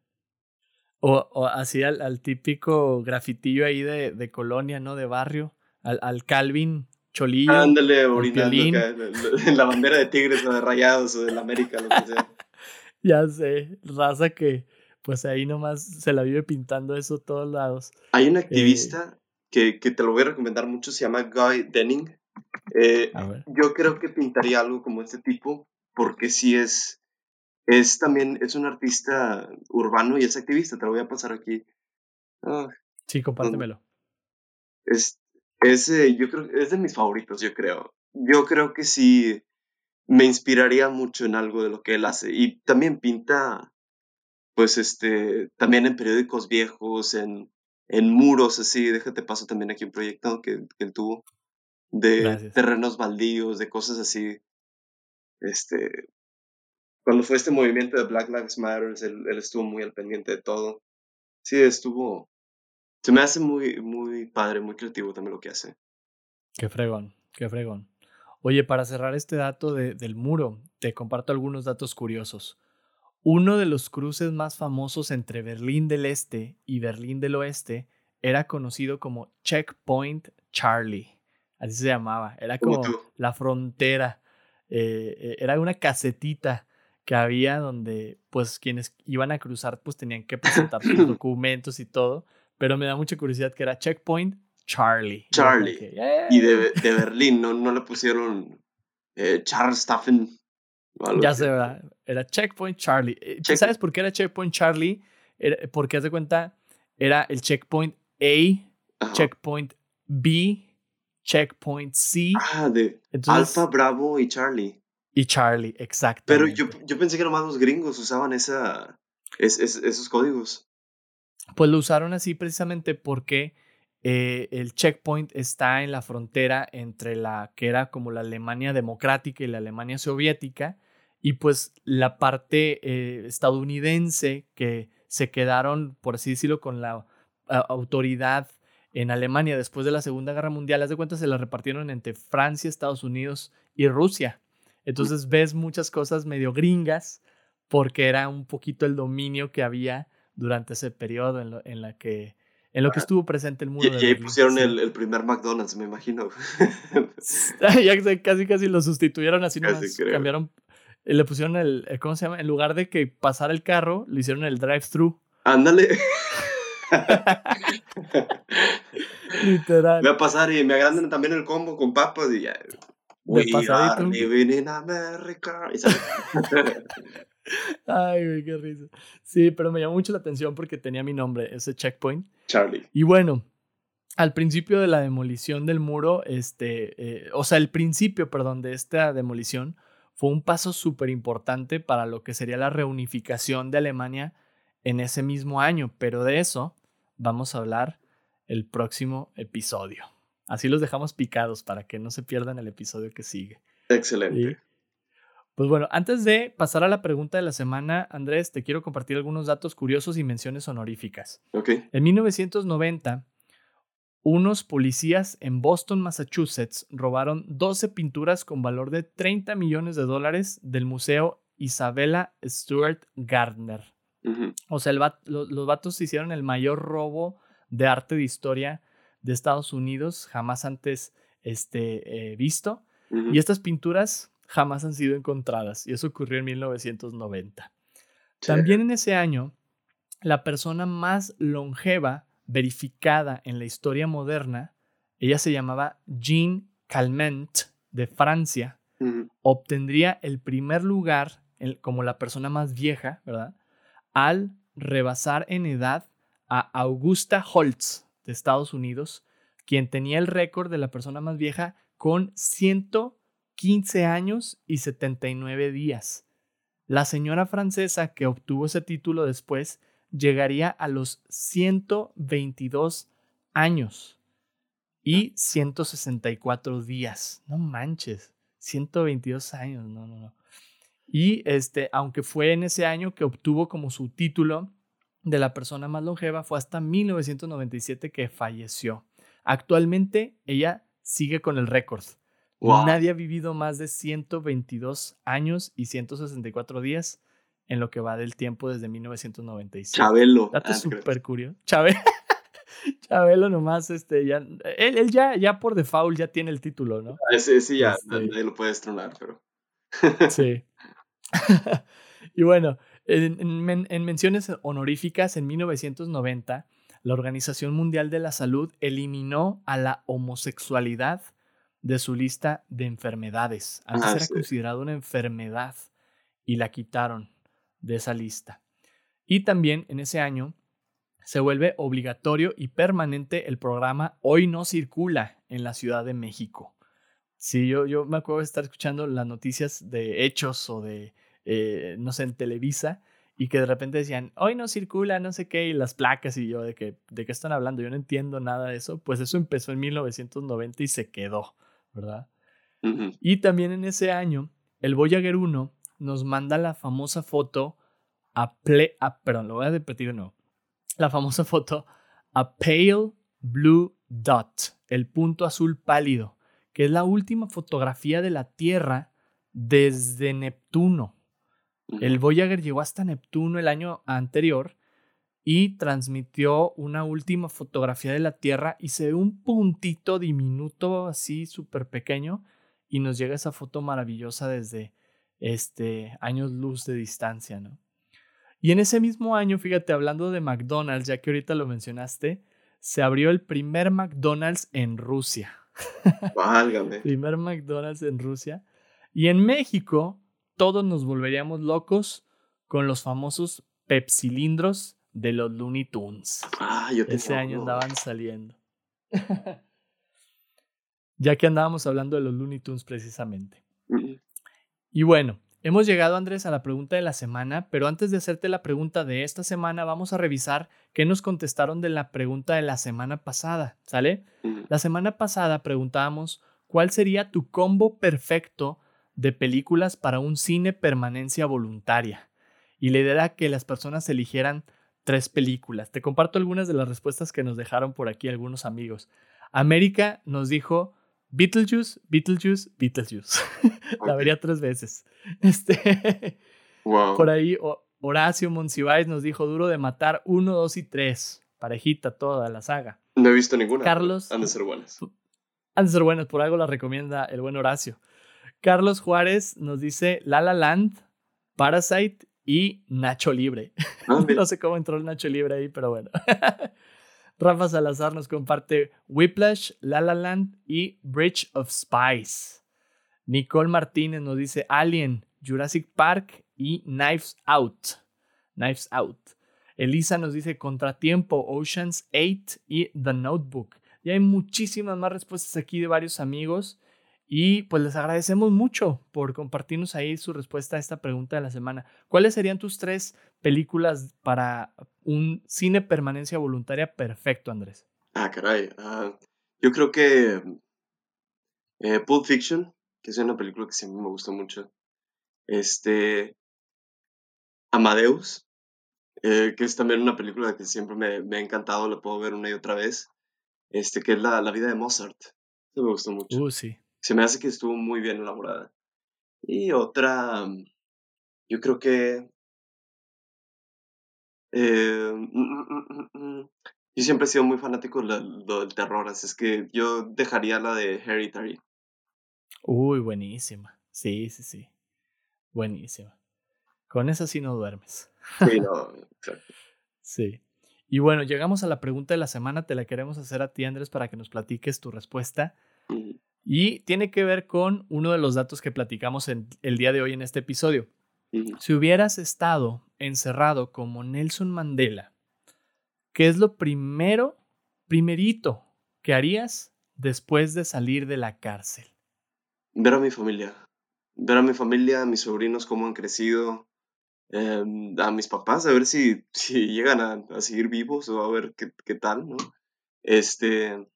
O, o así al, al típico grafitillo ahí de, de colonia, ¿no? De barrio. Al, al Calvin Cholillo. ándale orinando en- la bandera de Tigres o de Rayados o de la América, lo que sea. Ya sé. Raza que pues ahí nomás se la vive pintando eso a todos lados. Hay Eh. un activista que, que te lo voy a recomendar mucho, se llama Guy Denning. Eh, A ver. yo creo que pintaría algo como este tipo, porque sí es, es también, es un artista urbano y es activista, te lo voy a pasar aquí. Ah, Sí, compártemelo. es, es, eh, yo creo, es de mis favoritos, yo creo. Yo creo que sí me inspiraría mucho en algo de lo que él hace. Y también pinta, pues, este, también en periódicos viejos, en, en muros, así. Déjate paso también aquí un proyecto que, que él tuvo de Gracias. terrenos baldíos, de cosas así. Este, cuando fue este movimiento de Black Lives Matter, él, él estuvo muy al pendiente de todo. Sí, estuvo. Se me hace muy, muy padre, muy creativo también lo que hace. Qué fregón, qué fregón. Oye, para cerrar este dato de- del muro, te comparto algunos datos curiosos. Uno de los cruces más famosos entre Berlín del Este y Berlín del Oeste era conocido como Checkpoint Charlie. Así se llamaba. Era Como la frontera. Eh, eh, era una casetita que había donde pues quienes iban a cruzar pues tenían que presentar sus documentos y todo. Pero me da mucha curiosidad que era Checkpoint Charlie. Y Charlie. que. Y de, de Berlín, no, no le pusieron eh, Charles Staffen. o algo Ya sé, ¿verdad? Era Checkpoint Charlie. Eh, ¿tú Check- ¿Sabes por qué era Checkpoint Charlie? Era- porque haz de cuenta, era el Checkpoint A, Ajá. Checkpoint B, Checkpoint C Ah, de Entonces- Alfa, Bravo y Charlie. y Charlie, exacto. Pero yo, yo pensé que nomás los gringos usaban esa, es- es- esos códigos. Pues lo usaron así precisamente porque eh, el checkpoint está en la frontera entre la que era como la Alemania democrática y la Alemania soviética, y pues la parte eh, estadounidense que se quedaron, por así decirlo, con la autoridad en Alemania después de la Segunda Guerra Mundial, haz de cuenta se la repartieron entre Francia, Estados Unidos y Rusia. Entonces ves muchas cosas medio gringas porque era un poquito el dominio que había durante ese periodo en, en la que en lo que estuvo presente el mundo. Y, ahí pusieron el, primer McDonald's, me imagino. ya casi casi lo sustituyeron así nomás. Cambiaron, eh, le pusieron el, eh, ¿cómo se llama? En lugar de que pasara el carro, le hicieron el drive-thru. Ándale. Literal. Voy a pasar y me agrandan también el combo con papas y ya. We are living in America. Ay, qué risa. Sí, pero me llamó mucho la atención porque tenía mi nombre, ese checkpoint. Charlie. Y bueno, al principio de la demolición del muro, este, eh, o sea, el principio, perdón, de esta demolición fue un paso súper importante para lo que sería la reunificación de Alemania en ese mismo año, pero de eso vamos a hablar el próximo episodio. Así los dejamos picados para que no se pierdan el episodio que sigue. Excelente. Pues bueno, antes de pasar a la pregunta de la semana, Andrés, te quiero compartir algunos datos curiosos y menciones honoríficas. Okay. En 1990, unos policías en Boston, Massachusetts, robaron 12 pinturas con valor de 30 millones de dólares del Museo Isabella Stuart Gardner. O sea, los vatos hicieron el mayor robo de arte de historia de Estados Unidos jamás antes este, eh, visto. Y estas pinturas jamás han sido encontradas. Y eso ocurrió en 1990. También en ese año, la persona más longeva verificada en la historia moderna, ella se llamaba Jean Calment de Francia, obtendría el primer lugar como la persona más vieja, ¿verdad? Al rebasar en edad a Augusta Holtz de Estados Unidos, quien tenía el récord de la persona más vieja con 115 años y 79 días. La señora francesa que obtuvo ese título después llegaría a los 122 años y 164 días. No manches, 122 años, no, no, no. Y este, aunque fue en ese año que obtuvo como su título de la persona más longeva, fue hasta 1997 que falleció. Actualmente ella sigue con el récord. Nadie ha vivido más de 122 años y 164 días en lo que va del tiempo desde 1997. Chabelo. Dato ah, súper curioso. Chabelo. Chabelo nomás, este, ya, él, ya, ya por default ya tiene el título, ¿no? Ah, sí, sí, ya, este nadie lo puede estronar, pero... sí. y bueno, en, en, menciones honoríficas, en 1990, la Organización Mundial de la Salud eliminó a la homosexualidad de su lista de enfermedades. Antes ah, era considerado una enfermedad y la quitaron de esa lista. Y también en ese año se vuelve obligatorio y permanente el programa Hoy no circula en la Ciudad de México. Sí, yo, yo me acuerdo de estar escuchando las noticias de hechos o de, eh, no sé, en Televisa y que de repente decían, hoy no circula, no sé qué, y las placas y yo de que, ¿de qué están hablando? Yo no entiendo nada de eso. Pues eso empezó en 1990 y se quedó, ¿verdad? Y también en ese año, el Voyager 1 nos manda la famosa foto a, perdón, lo voy a repetir no. La famosa foto a Pale Blue Dot, el punto azul pálido, que es la última fotografía de la Tierra desde Neptuno. El Voyager llegó hasta Neptuno el año anterior y transmitió una última fotografía de la Tierra y se ve un puntito diminuto así súper pequeño y nos llega esa foto maravillosa desde este, años luz de distancia, ¿no? Y en ese mismo año, fíjate, hablando de McDonald's, ya que ahorita lo mencionaste, se abrió el primer McDonald's en Rusia. Válgame. primer McDonald's en Rusia. Y en México, todos nos volveríamos locos con los famosos pepsilindros de los Looney Tunes. Ah, yo Ese año andaban saliendo. ya que andábamos hablando de los Looney Tunes precisamente. Y bueno, Hemos llegado, Andrés, a la pregunta de la semana, pero antes de hacerte la pregunta de esta semana, vamos a revisar qué nos contestaron de la pregunta de la semana pasada, ¿sale? La semana pasada preguntábamos cuál sería tu combo perfecto de películas para un cine permanencia voluntaria. Y la idea era que las personas eligieran tres películas. Te comparto algunas de las respuestas que nos dejaron por aquí algunos amigos. América nos dijo Beetlejuice, Beetlejuice, Beetlejuice. La vería tres veces. Este, Por ahí Horacio Monsiváis nos dijo Duro de Matar 1, 2 y 3. Parejita toda la saga. No he visto ninguna. Carlos. Han de ser buenas. Han de ser buenas, por algo la recomienda el buen Horacio. Carlos Juárez nos dice La La Land, Parasite y Nacho Libre. Ah, no sé cómo entró el Nacho Libre ahí, pero bueno. Rafa Salazar nos comparte Whiplash, La La Land y Bridge of Spies. Nicole Martínez nos dice Alien, Jurassic Park y Knives Out. Knives Out. Elisa nos dice Contratiempo, Oceans 8 y The Notebook. Y hay muchísimas más respuestas aquí de varios amigos. Y pues les agradecemos mucho por compartirnos ahí su respuesta a esta pregunta de la semana. ¿Cuáles serían tus tres películas para un cine permanencia voluntaria perfecto, Andrés? Ah, caray. Ah, yo creo que eh, Pulp Fiction, que es una película que siempre me gustó mucho. Este. Amadeus, eh, que es también una película que siempre me, ha encantado, la puedo ver una y otra vez. Este, que es la, la vida de Mozart. Eso me gustó mucho. Uh, sí se me hace que estuvo muy bien elaborada. Y otra, yo creo que... Eh, mm, mm, mm, yo siempre he sido muy fanático del terror, así es que yo dejaría la de Hereditary. Uy, buenísima. Sí, sí, sí. Buenísima. Con eso sí no duermes. Sí, no, Sí. Y bueno, llegamos a la pregunta de la semana. Te la queremos hacer a ti, Andrés, para que nos platiques tu respuesta. Y tiene que ver con uno de los datos que platicamos en, el día de hoy en este episodio. Si hubieras estado encerrado como Nelson Mandela, ¿qué es lo primero, primerito que harías después de salir de la cárcel? Ver a mi familia. Ver a mi familia, a mis sobrinos, cómo han crecido, em, a mis papás, a ver si, si llegan a, seguir vivos o a ver qué, qué tal, ¿no? Este,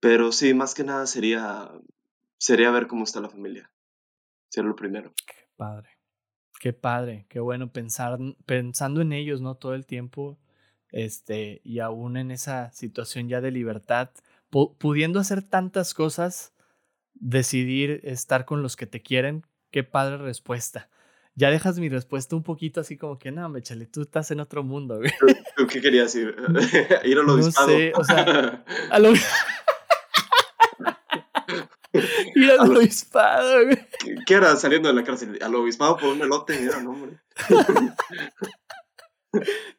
pero sí, más que nada sería, sería ver cómo está la familia. Sería lo primero. Qué padre. Qué padre, qué bueno pensar, pensando en ellos, ¿no? Todo el tiempo, este, y aún en esa situación ya de libertad, pudiendo hacer tantas cosas, decidir estar con los que te quieren, qué padre respuesta. Ya dejas mi respuesta un poquito así como que, no, me chale, tú estás en otro mundo, güey. ¿Tú, qué querías ir? ¿Ir a lo No sé, o sea, a lo... Ir al obispado, güey. ¿Qué era saliendo de la cárcel? Al obispado por un elote, era, no, hombre.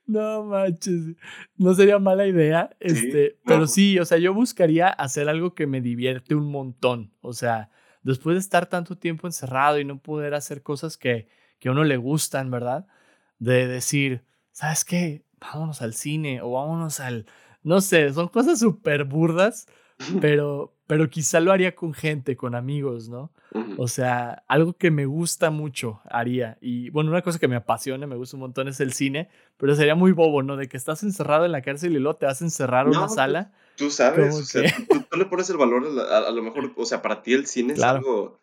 No manches, no sería mala idea, este, pero sí, o sea, yo buscaría hacer algo que me divierte un montón, o sea, después de estar tanto tiempo encerrado y no poder hacer cosas que, que a uno le gustan, ¿verdad? De decir, ¿sabes qué? Vámonos al cine o vámonos al, no sé, son cosas súper burdas, pero, pero quizá lo haría con gente, con amigos, ¿no? O sea, algo que me gusta mucho haría. Y bueno, una cosa que me apasiona, me gusta un montón es el cine, pero sería muy bobo, ¿no? De que estás encerrado en la cárcel y luego te vas a encerrar una pues, sala. Tú, sabes, o sea, tú, le pones el valor, a, lo mejor, o sea, para ti el cine es algo,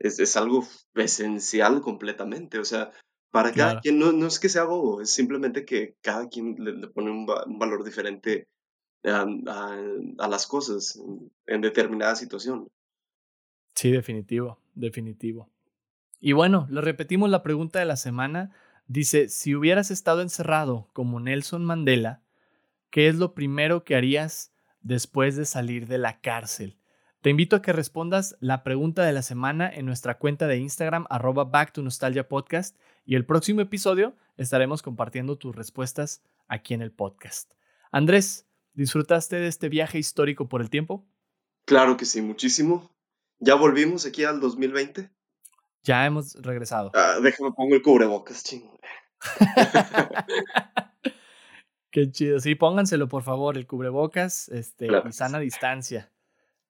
es, es, algo esencial completamente, o sea, para cada quien, no, no es que sea bobo, es simplemente que cada quien le, pone un, un valor diferente a, las cosas en, determinada situación. Sí, definitivo, definitivo. Y bueno, le repetimos la pregunta de la semana. Dice, si hubieras estado encerrado como Nelson Mandela, ¿qué es lo primero que harías después de salir de la cárcel? Te invito a que respondas la pregunta de la semana en nuestra cuenta de Instagram, arroba Back to Nostalgia Podcast, y el próximo episodio estaremos compartiendo tus respuestas aquí en el podcast. Andrés, ¿Disfrutaste de este viaje histórico por el tiempo? Claro que sí, muchísimo. ¿Ya volvimos aquí al 2020? Ya hemos regresado. Ah, déjame pongo el cubrebocas, ching. Qué chido. Sí, pónganselo, por favor, el cubrebocas este, y sana distancia.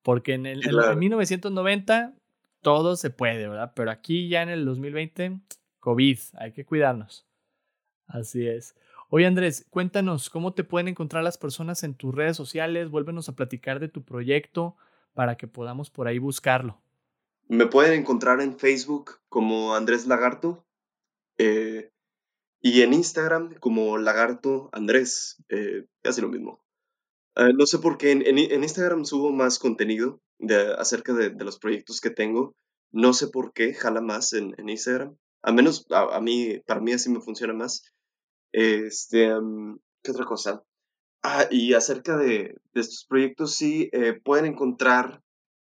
Porque en, el, en 1990 todo se puede, ¿verdad? Pero aquí ya en el 2020, COVID, hay que cuidarnos. Así es. Oye Andrés, cuéntanos cómo te pueden encontrar las personas en tus redes sociales, vuélvenos a platicar de tu proyecto para que podamos por ahí buscarlo. Me pueden encontrar en Facebook como Andrés Lagarto eh, y en Instagram como Lagarto Andrés, eh, casi lo mismo. Eh, no sé por qué en, Instagram subo más contenido de, acerca de, los proyectos que tengo. No sé por qué jala más en, Instagram. A menos a, mí, para mí así me funciona más. Este, ¿qué otra cosa? Ah, y acerca de, estos proyectos, sí, pueden encontrar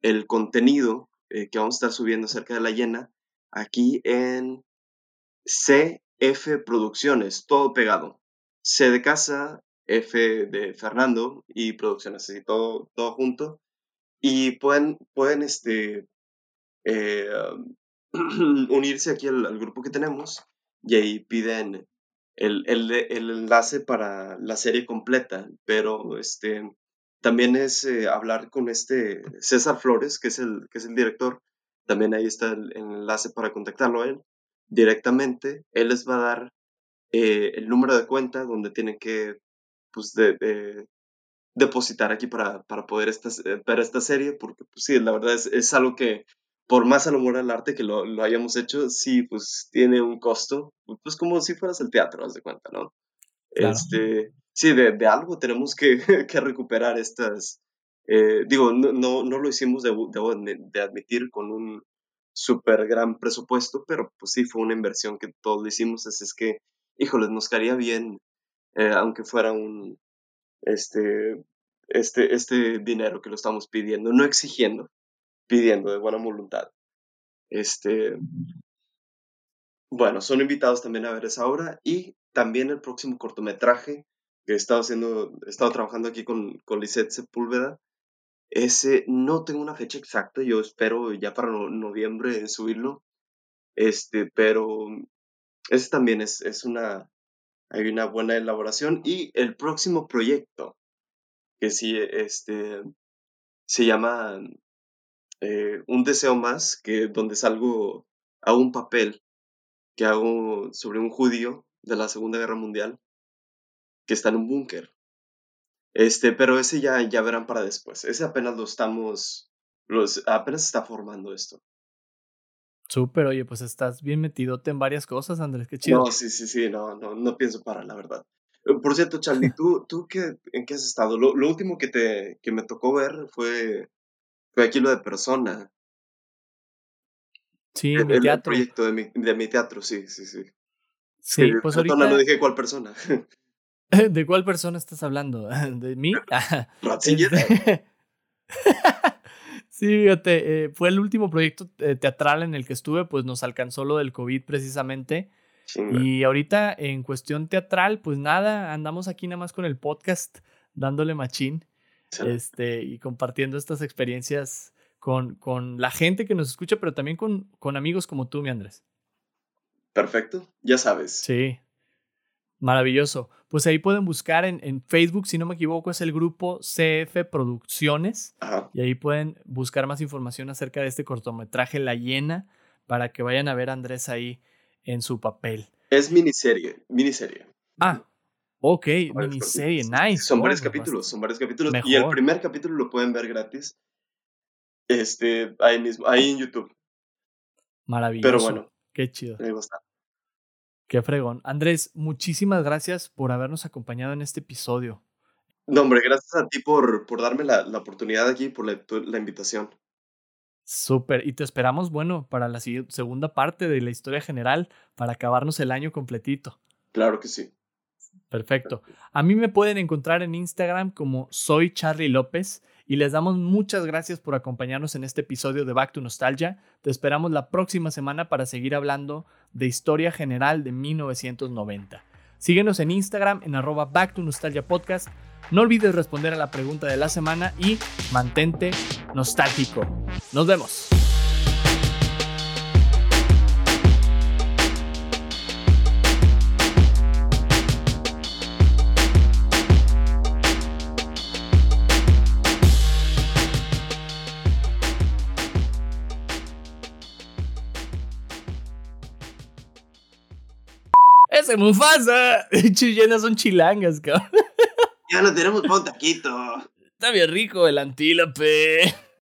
el contenido eh, que vamos a estar subiendo acerca de la llena aquí en CF Producciones, todo pegado. C de casa, F de Fernando y Producciones, así todo, todo junto. Y pueden, pueden este, eh, unirse aquí al, grupo que tenemos y ahí piden el, el, el, enlace para la serie completa, pero este, también es eh, hablar con este César Flores, que es, el, que es el director. También ahí está el, enlace para contactarlo a él directamente. Él les va a dar eh, el número de cuenta donde tienen que pues, de, depositar aquí para, para poder esta, eh, ver esta serie, porque pues, sí, la verdad es, es algo que, por más al amor al arte que lo, lo, hayamos hecho, sí, pues tiene un costo, pues como si fueras el teatro, haz de cuenta, ¿no? Este, sí, de, de algo tenemos que, que recuperar estas, eh, digo, no, no, no, lo hicimos, de, de, admitir, con un súper gran presupuesto, pero pues sí, fue una inversión que todos hicimos, así es que, híjoles, nos caería bien, eh, aunque fuera un, este, este, este dinero que lo estamos pidiendo, no exigiendo, pidiendo de buena voluntad. Este, bueno, son invitados también a ver esa obra y también el próximo cortometraje que he estado haciendo, he estado trabajando aquí con, con Lisette Sepúlveda. Ese no tengo una fecha exacta, yo espero ya para noviembre subirlo. Este, pero ese también es, es una, hay una buena elaboración. Y el próximo proyecto, que sí, este, se llama eh, Un deseo más, que donde salgo a un papel que hago sobre un judío de la Segunda Guerra Mundial que está en un búnker. Este, pero ese ya, ya verán para después. Ese apenas lo estamos, los, apenas está formando esto. Súper, oye, pues estás bien metidote en varias cosas, Andrés, qué chido. No, sí, sí, sí, no, no, no pienso para, la verdad. Eh, por cierto, Charlie, ¿tú, tú qué, en qué has estado? Lo, lo, último que, te, que me tocó ver fue, fue aquí lo de persona. Sí, en mi teatro. El proyecto de mi, de mi teatro, sí, sí, sí. Sí, pues ahorita... No dije cuál persona. ¿De cuál persona estás hablando? ¿De mí? Este... sí, fíjate, eh, fue el último proyecto eh, teatral en el que estuve, pues nos alcanzó lo del COVID precisamente. Y ahorita en cuestión teatral, pues nada, andamos aquí nada más con el podcast, dándole machín este, y compartiendo estas experiencias con, con la gente que nos escucha, pero también con, con amigos como tú, mi Andrés. Perfecto, ya sabes. Sí, maravilloso. Pues ahí pueden buscar en, en Facebook, si no me equivoco, es el grupo CF Producciones. Y ahí pueden buscar más información acerca de este cortometraje La Hiena para que vayan a ver a Andrés ahí en su papel. Es miniserie, miniserie. Ah, ok, miniserie, nice. Son varios capítulos, son varios capítulos. Y el primer capítulo lo pueden ver gratis. Este, ahí mismo, ahí en YouTube. Maravilloso. Pero bueno, Qué chido. Qué fregón. Andrés, muchísimas gracias por habernos acompañado en este episodio. No, hombre, gracias a ti por, por darme la, la oportunidad aquí, por la, la invitación. Súper, y te esperamos, bueno, para la segunda parte de la historia general, para acabarnos el año completito. Claro que sí. Perfecto. A mí me pueden encontrar en Instagram como soy Charlie López y les damos muchas gracias por acompañarnos en este episodio de Back to Nostalgia. Te esperamos la próxima semana para seguir hablando de historia general de 1990. Síguenos en Instagram en arroba Back to Nostalgia Podcast. No olvides responder a la pregunta de la semana y mantente nostálgico. Nos vemos. ¡Ese Mufasa! Chillenas son chilangas, cabrón. Ya no tenemos pa' un taquito. Está bien rico el antílope.